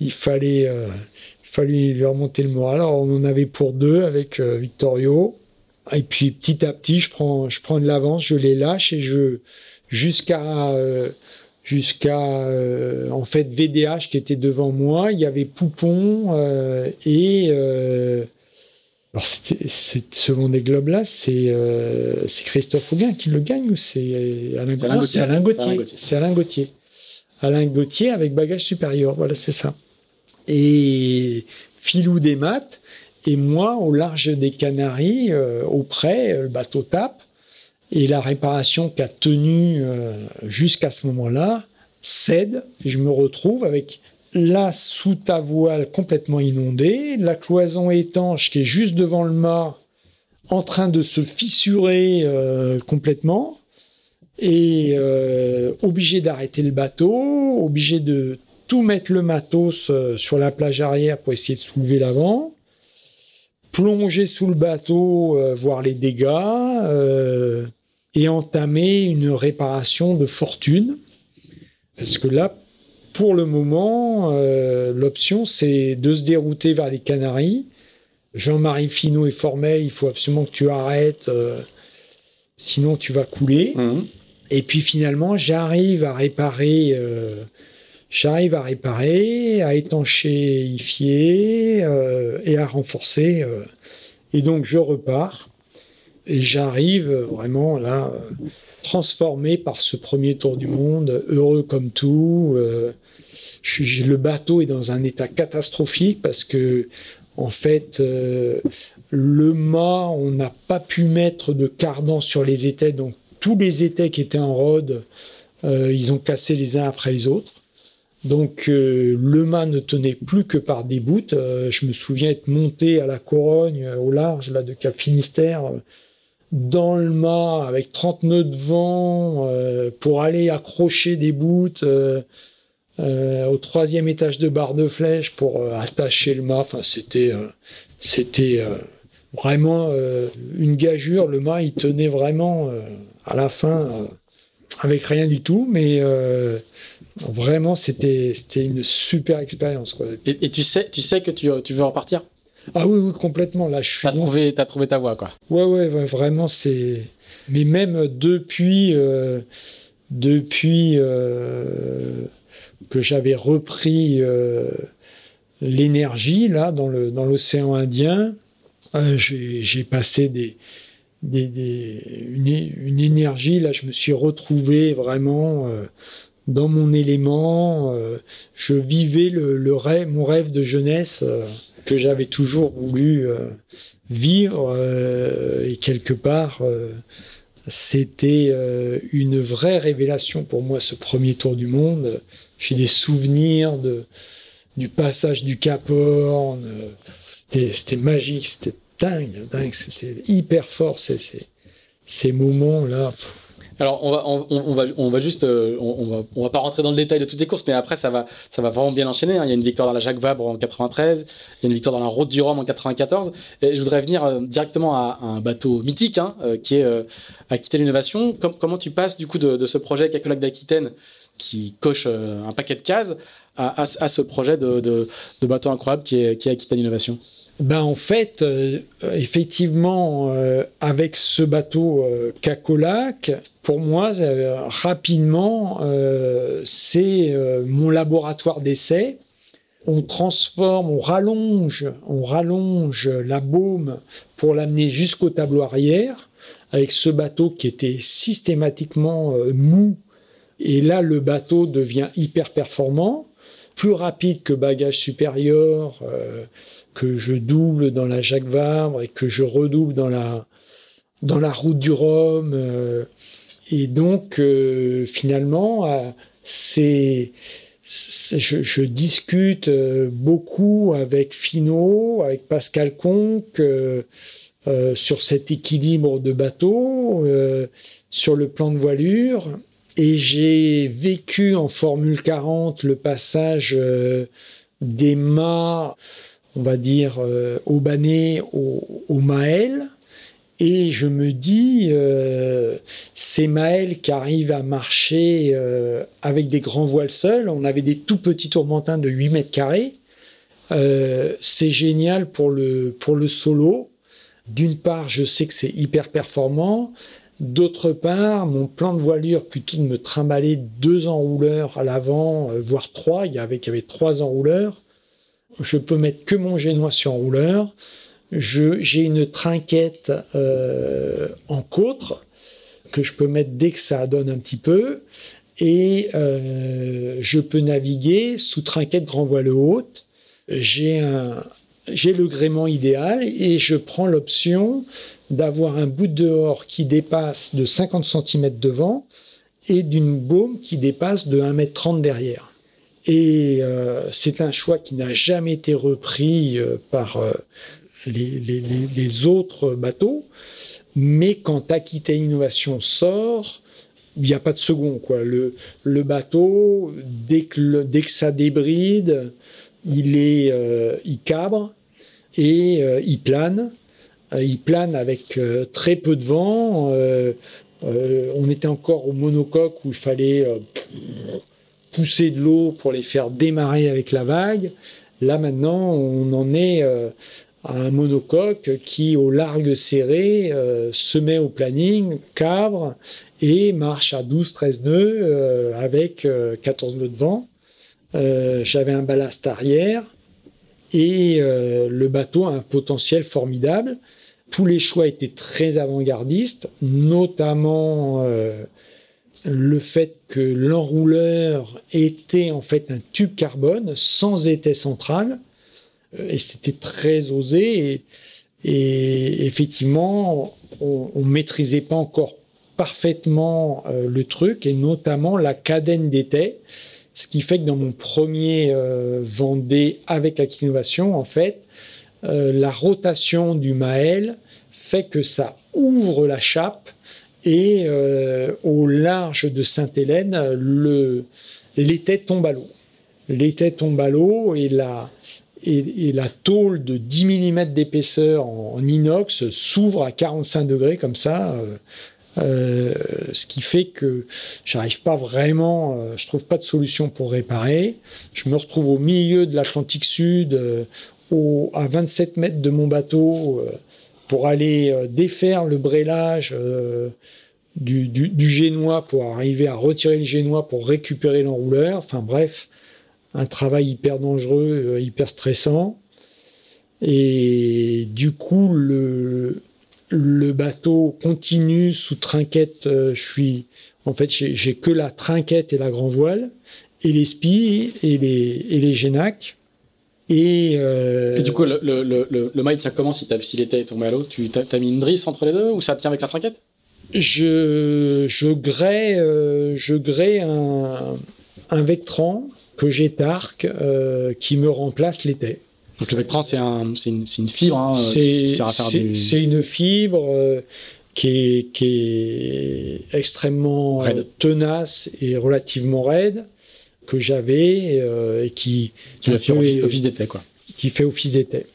il fallait, il fallait lui remonter le moral. Alors, on en avait pour deux avec Vittorio. Et puis, petit à petit, je prends, je prends de l'avance, je les lâche et je jusqu'à euh, jusqu'à euh, en fait VDH qui était devant moi. Il y avait Poupon euh, et alors ce Vendée Globe là, c'est c'est Christophe Auguin qui le gagne ou c'est Alain, Gauthier Alain Gauthier. C'est Alain Gauthier. Alain Gauthier avec bagage supérieur. Voilà, c'est ça. Et Filou des maths et moi au large des Canaries, auprès, le bateau tape. Et la réparation qui a tenu euh, jusqu'à ce moment-là cède. Et je me retrouve avec la soute à voile complètement inondée, la cloison étanche qui est juste devant le mât en train de se fissurer euh, complètement et euh, obligé d'arrêter le bateau, obligé de tout mettre le matos sur la plage arrière pour essayer de soulever l'avant, plonger sous le bateau, voir les dégâts, et entamer une réparation de fortune. Parce que là, pour le moment, euh, l'option, c'est de se dérouter vers les Canaries. Jean-Marie Finot est formel, il faut absolument que tu arrêtes, euh, sinon tu vas couler. Mmh. Et puis finalement, j'arrive à réparer, euh, j'arrive à réparer, à étanchéifier et à renforcer. et donc je repars. Et j'arrive vraiment là, transformé par ce premier tour du monde, heureux comme tout. Euh, le bateau est dans un état catastrophique parce que, en fait, euh, le mât, on n'a pas pu mettre de cardan sur les étais, donc tous les étais qui étaient en rode, euh, ils ont cassé les uns après les autres. Donc le mât ne tenait plus que par des bouts. je me souviens être monté à la Corogne, au large là de Cap Finistère, dans le mât avec 30 nœuds de vent euh, pour aller accrocher des bouts euh, euh, au troisième étage de barre de flèche pour attacher le mât. Enfin, c'était c'était vraiment une gageure. Le mât, il tenait vraiment à la fin avec rien du tout, mais vraiment, c'était c'était une super expérience. Et, tu sais, tu sais que tu, tu veux repartir? Ah oui, oui, complètement. Là, je suis. T'as trouvé, as trouvé ta voie, quoi. Ouais, ouais, vraiment, c'est. Mais même depuis, euh, depuis euh, que j'avais repris euh, l'énergie là dans le dans l'océan Indien, j'ai passé des, une, énergie là. Je me suis retrouvé vraiment dans mon élément. je vivais le, mon rêve de jeunesse que j'avais toujours voulu vivre et quelque part c'était une vraie révélation pour moi ce premier tour du monde. J'ai des souvenirs de du passage du Cap Horn. C'était magique, c'était dingue, dingue, c'était hyper fort ces, ces, moments-là. Alors on va, on, va, on va juste, euh, on, va, on va pas rentrer dans le détail de toutes les courses, mais après ça va, ça va vraiment bien enchaîner. Hein. Il y a une victoire dans la Jacques Vabre en 93, il y a une victoire dans la Route du Rhum en 94. Et je voudrais venir euh, directement à, un bateau mythique hein, euh, qui est Aquitaine Innovation. comment tu passes du coup de, ce projet Cacolac d'Aquitaine qui coche un paquet de cases à, ce projet de, bateau incroyable qui est, qui est Aquitaine Innovation ben en fait, euh, effectivement, euh, avec ce bateau euh, Cacolac, pour moi, rapidement, c'est mon laboratoire d'essai. On transforme, on rallonge, on rallonge la baume pour l'amener jusqu'au tableau arrière avec ce bateau qui était systématiquement mou. Et là, le bateau devient hyper performant plus rapide que bagage supérieur, euh, que je double dans la Jacques Vabre et que je redouble dans la, dans la route du Rhum. Euh, et donc, euh, finalement, c'est, je, discute beaucoup avec Finot, avec Pascal Conque, sur cet équilibre de bateau, sur le plan de voilure. Et j'ai vécu en Formule 40 le passage euh, des mâts, on va dire, euh, au Banet au, Maël. Et je me dis, euh, ces Maël qui arrivent à marcher avec des grands voiles seuls, on avait des tout petits tourmentins de 8 mètres carrés. c'est génial pour le, pour le solo. D'une part, je sais que c'est hyper performant. D'autre part, mon plan de voilure, plutôt de me trimballer deux enrouleurs à l'avant, euh, voire trois, il y avait, trois enrouleurs, je peux mettre que mon génois sur enrouleur. J'ai une trinquette euh, en côtre que je peux mettre dès que ça donne un petit peu. Et euh, je peux naviguer sous trinquette grand voile haute. J'ai le gréement idéal et je prends l'option d'avoir un bout de dehors qui dépasse de 50 cm devant et d'une baume qui dépasse de 1m30 derrière. Et euh, c'est un choix qui n'a jamais été repris euh, par euh, les, autres bateaux, mais quand Aquitaine Innovation sort, il n'y a pas de second. Quoi. Le, le bateau, dès que, dès que ça débride, il, est, il cabre et il plane il plane avec euh, très peu de vent. Euh, on était encore au monocoque où il fallait pousser de l'eau pour les faire démarrer avec la vague. Là maintenant, on en est à un monocoque qui, au largue serré, se met au planning, cabre et marche à 12-13 nœuds avec 14 nœuds de vent. J'avais un ballast arrière et le bateau a un potentiel formidable tous les choix étaient très avant-gardistes, notamment euh, le fait que l'enrouleur était en fait un tube carbone sans étai central, euh, et c'était très osé, et, effectivement, on, ne maîtrisait pas encore parfaitement euh, le truc, et notamment la cadenne d'étai, ce qui fait que dans mon premier Vendée avec Innovation, en fait, la rotation du Maël que ça ouvre la chape et euh, au large de Sainte-Hélène, l'étai tombe à l'eau. L'étai tombe à l'eau et la, et, la tôle de 10 mm d'épaisseur en, inox s'ouvre à 45 degrés comme ça. Euh, euh, ce qui fait que j'arrive pas vraiment, je trouve pas de solution pour réparer. Je me retrouve au milieu de l'Atlantique Sud, au, à 27 mètres de mon bateau, pour aller euh, défaire le brélage euh, du, génois pour arriver à retirer le génois pour récupérer l'enrouleur. Enfin bref, un travail hyper dangereux, euh, hyper stressant. Et du coup, le, bateau continue sous trinquette. je suis, en fait, j'ai que la trinquette et la grand voile, et les spies et les, et les génacs. Et, et, du coup, le, le, le, le ça commence s'il était tombé à l'eau Tu as, mis une drisse entre les deux ou ça tient avec la trinquette? Je, je grée, je grée un, un Vectran que j'étarque euh, qui me remplace l'été. Donc le Vectran, c'est un, une, une, fibre hein, C'est une fibre euh, qui, est, qui, est, extrêmement tenace et relativement raide que j'avais euh, et qui, qui, fait office, d'été quoi. Qui fait office d'été.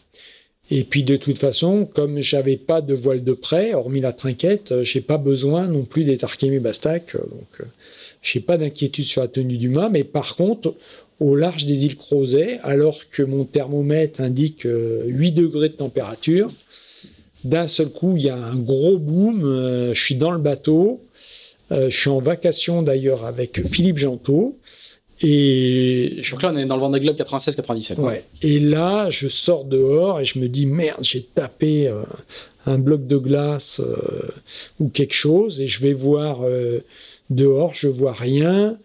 Et puis de toute façon, comme j'avais pas de voile de près, hormis la trinquette, j'ai pas besoin non plus d'étarquer mes bastacs. Donc je n'ai pas d'inquiétude sur la tenue du mât, mais par contre, au large des îles Crozet, alors que mon thermomètre indique 8 euh, degrés de température, d'un seul coup, il y a un gros boom. Euh, je suis dans le bateau. Euh, je suis en vacation d'ailleurs avec Philippe Gentot. Et là, on est dans le Vendée Globe 96-97. Ouais. Et là, je sors dehors et je me dis merde, j'ai tapé un bloc de glace ou quelque chose et je vais voir Dehors, je vois rien.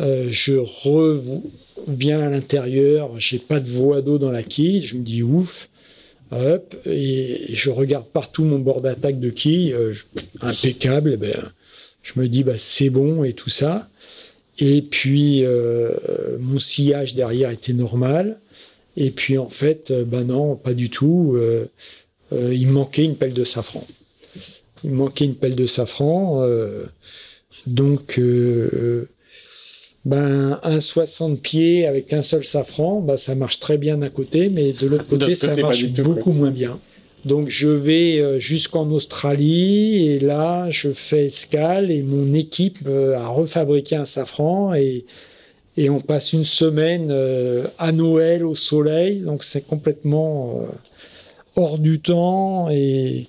Euh, je reviens à l'intérieur, j'ai pas de voie d'eau dans la quille. Je me dis ouf. Hop, et je regarde partout mon bord d'attaque de quille, euh, impeccable. Eh ben, je me dis bah c'est bon et tout ça. Et puis euh, mon sillage derrière était normal. Et puis en fait, ben non, pas du tout. il manquait une pelle de safran. Il manquait une pelle de safran. Donc, euh, ben, un 60 pieds avec un seul safran, ben, ça marche très bien d'un côté, mais de l'autre côté, ça marche beaucoup moins bien. Donc, je vais euh, jusqu'en Australie et là, je fais escale et mon équipe euh, a refabriqué un safran et, et on passe une semaine à Noël au soleil. Donc, c'est complètement hors du temps et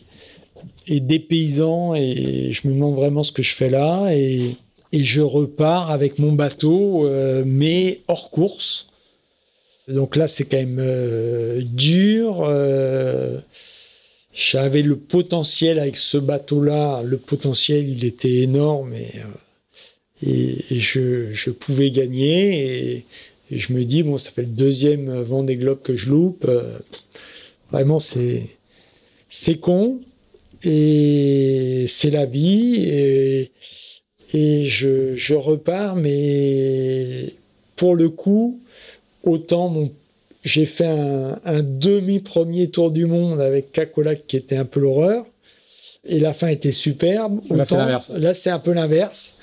dépaysant et je me demande vraiment ce que je fais là et, et je repars avec mon bateau euh, mais hors course. Donc là c'est quand même euh, dur. Euh, j'avais le potentiel avec ce bateau-là, le potentiel il était énorme et, et, je, pouvais gagner. Et, je me dis bon ça fait le deuxième vent des globes que je loupe. vraiment c'est c'est con, et c'est la vie. Et, et je, je, repars. Mais pour le coup autant mon j'ai fait un, un demi premier tour du monde avec Cacolac qui était un peu l'horreur. Et la fin était superbe. Là c'est l'inverse. là c'est un peu l'inverse.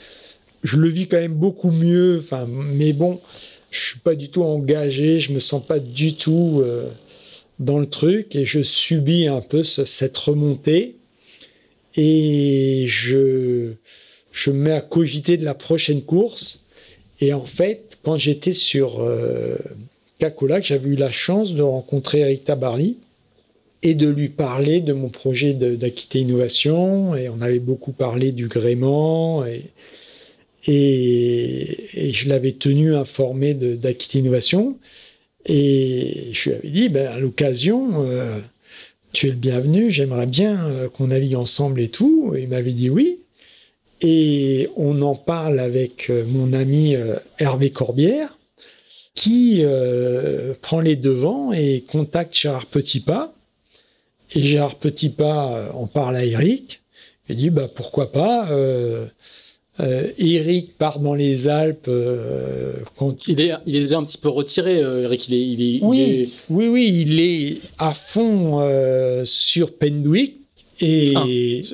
Je le vis quand même beaucoup mieux enfin mais bon je suis pas du tout engagé je me sens pas du tout euh, dans le truc et je subis un peu ce, cette remontée. Et je, je me mets à cogiter de la prochaine course. Et en fait, quand j'étais sur euh, J'avais eu la chance de rencontrer Eric Tabarly et de lui parler de mon projet d'Aquité Innovation. Et on avait beaucoup parlé du gréement. Et, et, je l'avais tenu informé d'Aquité Innovation. Et je lui avais dit, ben, à l'occasion, euh, tu es le bienvenu, j'aimerais bien euh, qu'on navigue ensemble et tout. il m'avait dit oui. Et on en parle avec euh, mon ami Hervé Corbière, qui prend les devants et contacte Gérard Petitpas. Et Gérard Petitpas en parle à Eric. Il dit bah pourquoi pas. Euh, Eric part dans les Alpes euh, quand il est, il est déjà un petit peu retiré. Euh, Eric, il est, il est, oui, oui, oui, il est à fond sur Pendwick et ah,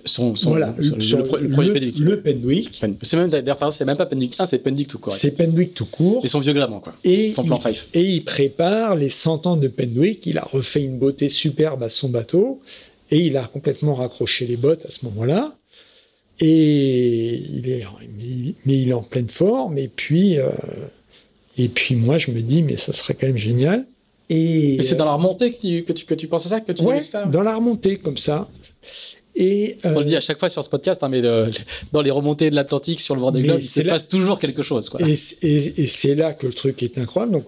son, son, voilà le, le, premier Pendwick. Le Pendwick. C'est même d'ailleurs, c'est même pas Pendwick 1, c'est Pendwick tout court. C'est Pendwick tout court. Et son vieux gréement quoi. Et son plan 5. Et il prépare les 100 ans de Pendwick. Il a refait une beauté superbe à son bateau et il a complètement raccroché les bottes à ce moment-là. Et il est, mais il est en pleine forme. Et puis, euh, et puis moi, je me dis, mais ça serait quand même génial. Et c'est dans la remontée que tu, que tu, que tu penses à ça que tu ouais, ça dans la remontée comme ça. Et On le dit à chaque fois sur ce podcast, hein, mais dans les remontées de l'Atlantique sur le bord des globes, il se passe toujours quelque chose. Quoi. Et, et, et c'est là que le truc est incroyable. Donc,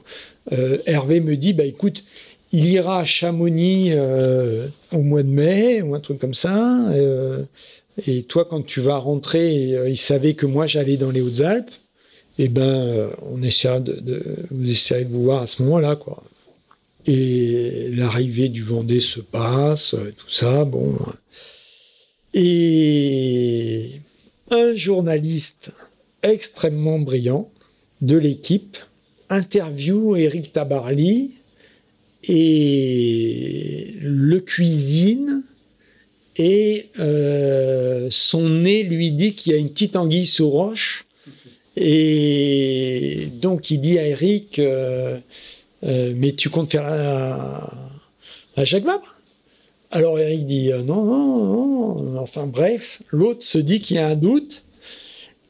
euh, Hervé me dit, bah écoute, il ira à Chamonix au mois de mai ou un truc comme ça. et toi, quand tu vas rentrer, il savait que moi j'allais dans les Hautes-Alpes. Et eh ben, on essaiera de, de, vous de vous voir à ce moment-là, quoi. Et l'arrivée du Vendée se passe, tout ça, bon. Et un journaliste extrêmement brillant de l'équipe interview Eric Tabarly et le cuisine et euh, son nez lui dit qu'il y a une petite anguille sous roche et donc il dit à Eric euh, euh, mais tu comptes faire la, la Jacques Vabre? Alors Eric dit non, non, non, enfin bref, l'autre se dit qu'il y a un doute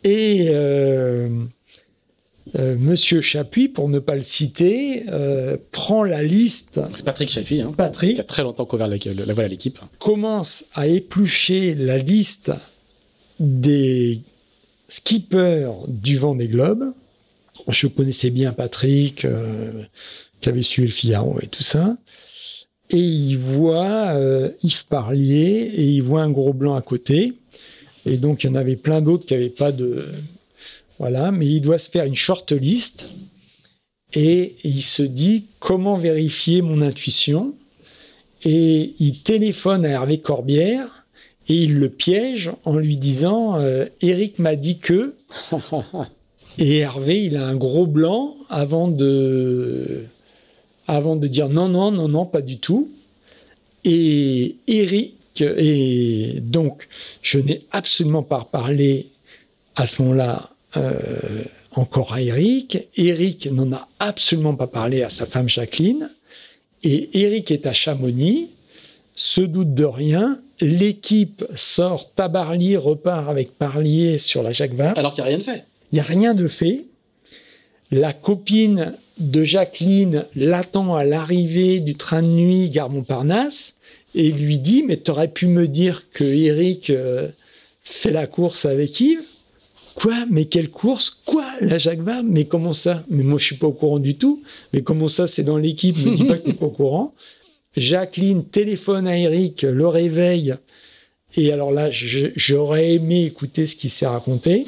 et euh, euh, Monsieur Chapuis, pour ne pas le citer, euh, prend la liste. C'est Patrick Chapuis, hein, Patrick, qui a très longtemps couvert la, la, voile à l'équipe. Commence à éplucher la liste des skippers du vent des globes. Je connaissais bien Patrick, qui avait suivi le Figaro et tout ça. Et il voit Yves Parlier et il voit un gros blanc à côté. Et donc, il y en avait plein d'autres qui n'avaient pas de. Voilà, mais il doit se faire une short list. Et il se dit comment vérifier mon intuition? Et il téléphone à Hervé Corbière et il le piège en lui disant euh, Eric m'a dit que. et Hervé, il a un gros blanc avant de, avant de dire non, non, non, non, pas du tout. Et Eric, et donc, je n'ai absolument pas parlé à ce moment-là euh, encore à Eric. Eric n'en a absolument pas parlé à sa femme Jacqueline. Et Eric est à Chamonix, se doute de rien. L'équipe sort, Tabarly repart avec Parlier sur la Jacques Vabre. Alors qu'il n'y a rien fait. Il n'y a rien de fait. La copine de Jacqueline l'attend à l'arrivée du train de nuit gare Montparnasse et lui dit mais t'aurais pu me dire que Eric euh, fait la course avec Yves Quoi? Mais quelle course? Quoi? La Jacques Mais comment ça? Mais moi je suis pas au courant du tout. Mais comment ça c'est dans l'équipe? Ne dis pas que t'es pas au courant. Jacqueline téléphone à Eric, le réveille. Et alors là, j'aurais aimé écouter ce qui s'est raconté.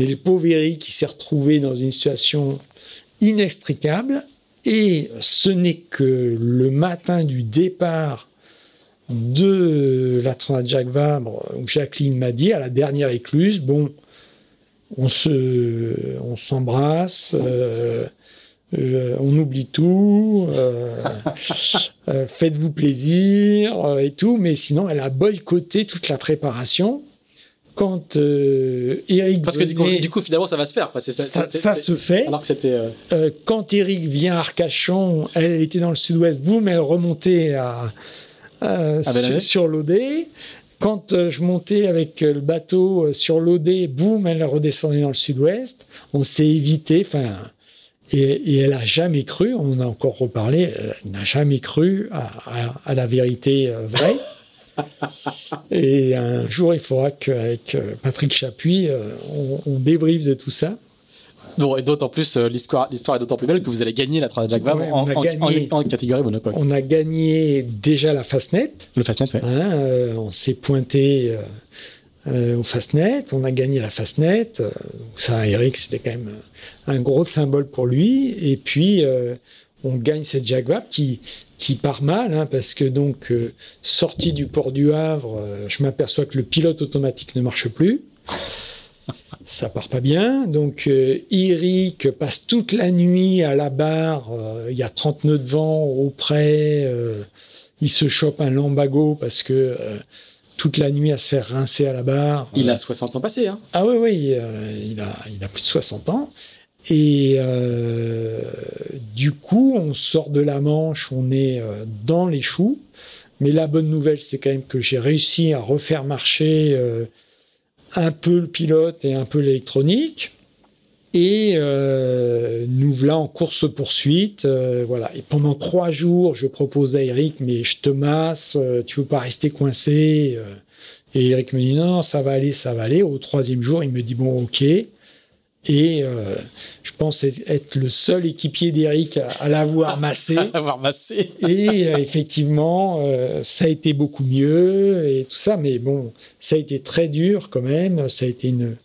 Mais le pauvre Eric, il s'est retrouvé dans une situation inextricable. Et ce n'est que le matin du départ de la Transat Jacques Vabre, où Jacqueline m'a dit, à la dernière écluse, bon, on se, on s'embrasse, euh, on oublie tout, euh, euh, faites-vous plaisir et tout, mais sinon elle a boycotté toute la préparation quand euh, Eric. Parce que du coup, finalement, ça va se faire. ça, se fait. Alors que c'était. Euh, euh, quand Eric vient à Arcachon, elle était dans le sud-ouest, boum, elle remontait à, sur, l'Odé. Quand je montais avec le bateau sur l'Odé, boum, elle redescendait dans le sud-ouest. On s'est évité. Enfin. Et, elle a jamais cru, on a encore reparlé, elle n'a jamais cru à la vérité vraie. Et un jour, il faudra qu'avec euh, Patrick Chapuis, euh, on, on débriefe de tout ça. Bon, et d'autant plus, euh, l'histoire, l'histoire est d'autant plus belle que vous allez gagner la Transat Jacques Vabre en, en, catégorie monocoque. On a gagné déjà la Fastnet. Le Fastnet, oui. Hein, on s'est pointé au Fastnet, on a gagné la Fastnet. ça, Eric, c'était quand même un gros symbole pour lui. Et puis, on gagne cette Jacques Vabre qui, qui part mal, hein, parce que donc, euh, sorti du port du Havre, euh, je m'aperçois que le pilote automatique ne marche plus. Ça part pas bien. Donc, euh, Eric passe toute la nuit à la barre. Il y a 30 nœuds de vent auprès. il se chope un lambago parce que toute la nuit à se faire rincer à la barre. Il a 60 ans passés. Hein. Ah oui, oui, il, a, il a plus de 60 ans. Et euh, du coup, on sort de la Manche, on est euh, dans les choux. Mais la bonne nouvelle, c'est quand même que j'ai réussi à refaire marcher euh, un peu le pilote et un peu l'électronique. Et nous voilà en course poursuite, voilà. Et pendant trois jours, je propose à Eric, mais je te masse, tu veux pas rester coincé. et Eric me dit non, ça va aller, ça va aller. Au troisième jour, il me dit bon, ok. Et euh, je pense être le seul équipier d'Eric à, l'avoir massé. l'avoir massé. et euh, effectivement, ça a été beaucoup mieux et tout ça. Mais bon, ça a été très dur quand même. Ça a été une,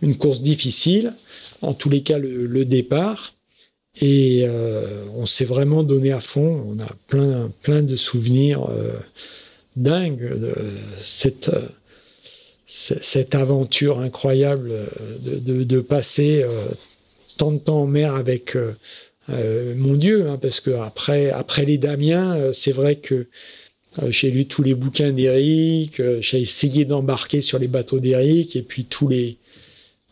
une course difficile. En tous les cas, le, le départ. Et on s'est vraiment donné à fond. On a plein, plein de souvenirs dingue de cette, cette aventure incroyable de, de, passer euh, tant de temps en mer avec euh, euh, mon Dieu, hein, parce que après, les Damiens, c'est vrai que j'ai lu tous les bouquins d'Éric, j'ai essayé d'embarquer sur les bateaux d'Éric, et puis tous les,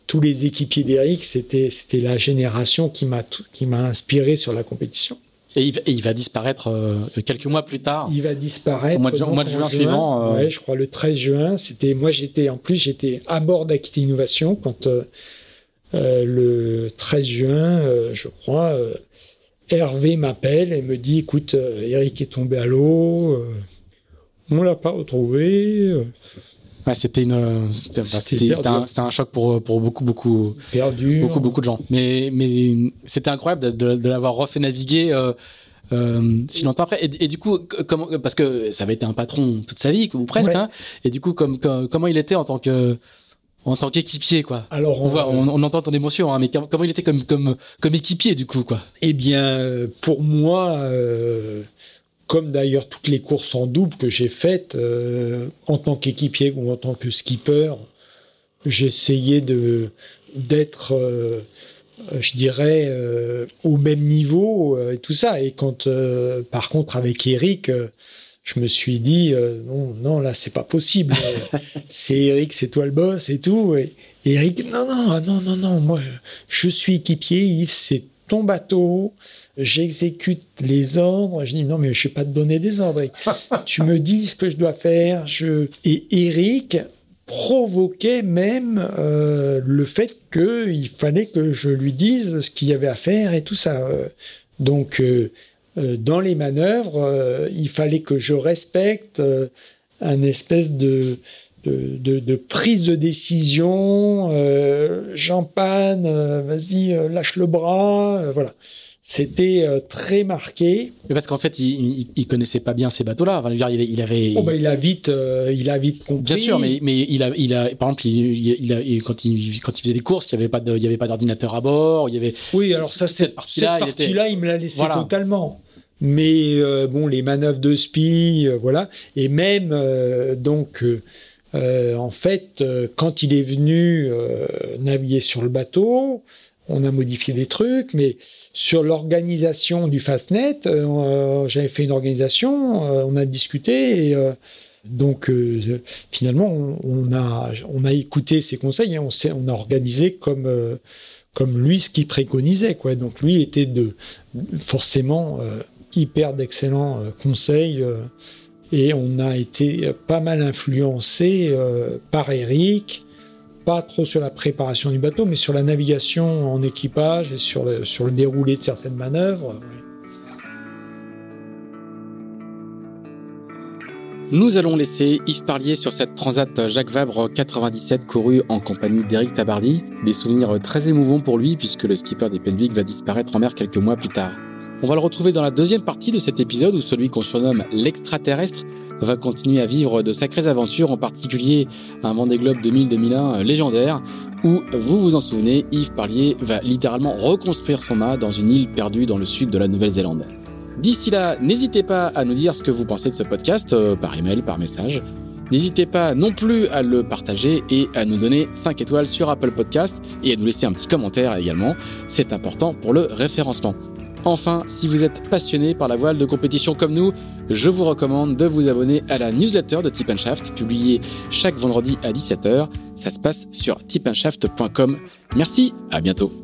tous les équipiers d'Éric, c'était, c'était la génération qui m'a, qui m'a inspiré sur la compétition. Et il, va disparaître euh, quelques mois plus tard. Il va disparaître au mois de, juin, suivant. Euh... Ouais, je crois le 13 juin. C'était moi, j'étais en plus, j'étais à bord d'Acti Innovation quand euh, euh le 13 juin, euh, je crois, Hervé m'appelle et me dit "Écoute, Eric est tombé à l'eau. on l'a pas retrouvé." C'était une, c'était un, un, choc pour pour beaucoup beaucoup perdu, beaucoup beaucoup de gens. Mais mais c'était incroyable de, de, l'avoir refait naviguer. Euh, euh, si longtemps après. Et, du coup comment parce que ça avait été un patron toute sa vie ou presque hein, et du coup comme, comment il était en tant que en tant qu'équipier quoi. Alors on, voit on, entend ton émotion hein, mais comment il était comme comme comme équipier du coup quoi. Eh bien pour moi euh, comme d'ailleurs toutes les courses en double que j'ai faites euh, en tant qu'équipier ou en tant que skipper, j'essayais de d'être, euh, je dirais, euh, au même niveau et tout ça. Et quand, par contre, avec Eric, je me suis dit non, non, là, c'est pas possible. c'est Eric, c'est toi le boss et tout. Et, et Eric, non, non, non, non, non, moi, je suis équipier. Yves, c'est ton bateau j'exécute les ordres. Je dis non, mais je ne vais pas te donner des ordres. tu me dis ce que je dois faire. Je... Et Eric provoquait même euh, le fait qu'il fallait que je lui dise ce qu'il y avait à faire et tout ça. Donc, euh, euh, dans les manœuvres, il fallait que je respecte un espèce de, de, de, prise de décision. J'en panne, vas-y, lâche le bras. voilà c'était euh, très marqué. Mais parce qu'en fait, il, il, connaissait pas bien ces bateaux-là. Enfin, il, il, avait. Oh bah, il a vite, euh, il a vite compris. Bien sûr, mais mais il a, il a, par exemple, il, a, quand il quand il faisait des courses, il y avait pas de, il y avait pas d'ordinateur à bord. Il y avait. Oui, alors ça, cette partie-là, cette partie-là, il, me l'a laissé totalement. Mais euh, bon, les manœuvres de spi, voilà, et même donc. En fait, quand il est venu naviguer sur le bateau, on a modifié des trucs, mais sur l'organisation du Fastnet, euh, j'avais fait une organisation, euh, on a discuté et euh, donc finalement on, a on a écouté ses conseils et on s'est on a organisé comme comme lui ce qu'il préconisait. Donc lui était de forcément hyper d'excellents conseils et on a été pas mal influencé par Eric pas trop sur la préparation du bateau, mais sur la navigation en équipage et sur le, déroulé de certaines manœuvres. Nous allons laisser Yves Parlier sur cette Transat Jacques Vabre 97 courue en compagnie d'Éric Tabarly. Des souvenirs très émouvants pour lui puisque le skipper des Penvic va disparaître en mer quelques mois plus tard. On va le retrouver dans la deuxième partie de cet épisode où celui qu'on surnomme l'extraterrestre va continuer à vivre de sacrées aventures, en particulier un Vendée Globe 2000-2001 légendaire, où, vous vous en souvenez, Yves Parlier va littéralement reconstruire son mât dans une île perdue dans le sud de la Nouvelle-Zélande. D'ici là, n'hésitez pas à nous dire ce que vous pensez de ce podcast, euh, par email, par message. N'hésitez pas non plus à le partager et à nous donner 5 étoiles sur Apple Podcast et à nous laisser un petit commentaire également. C'est important pour le référencement. Enfin, si vous êtes passionné par la voile de compétition comme nous, je vous recommande de vous abonner à la newsletter de Tip Shaft, publiée chaque vendredi à 17h. Ça se passe sur tipandshaft.com. Merci, à bientôt.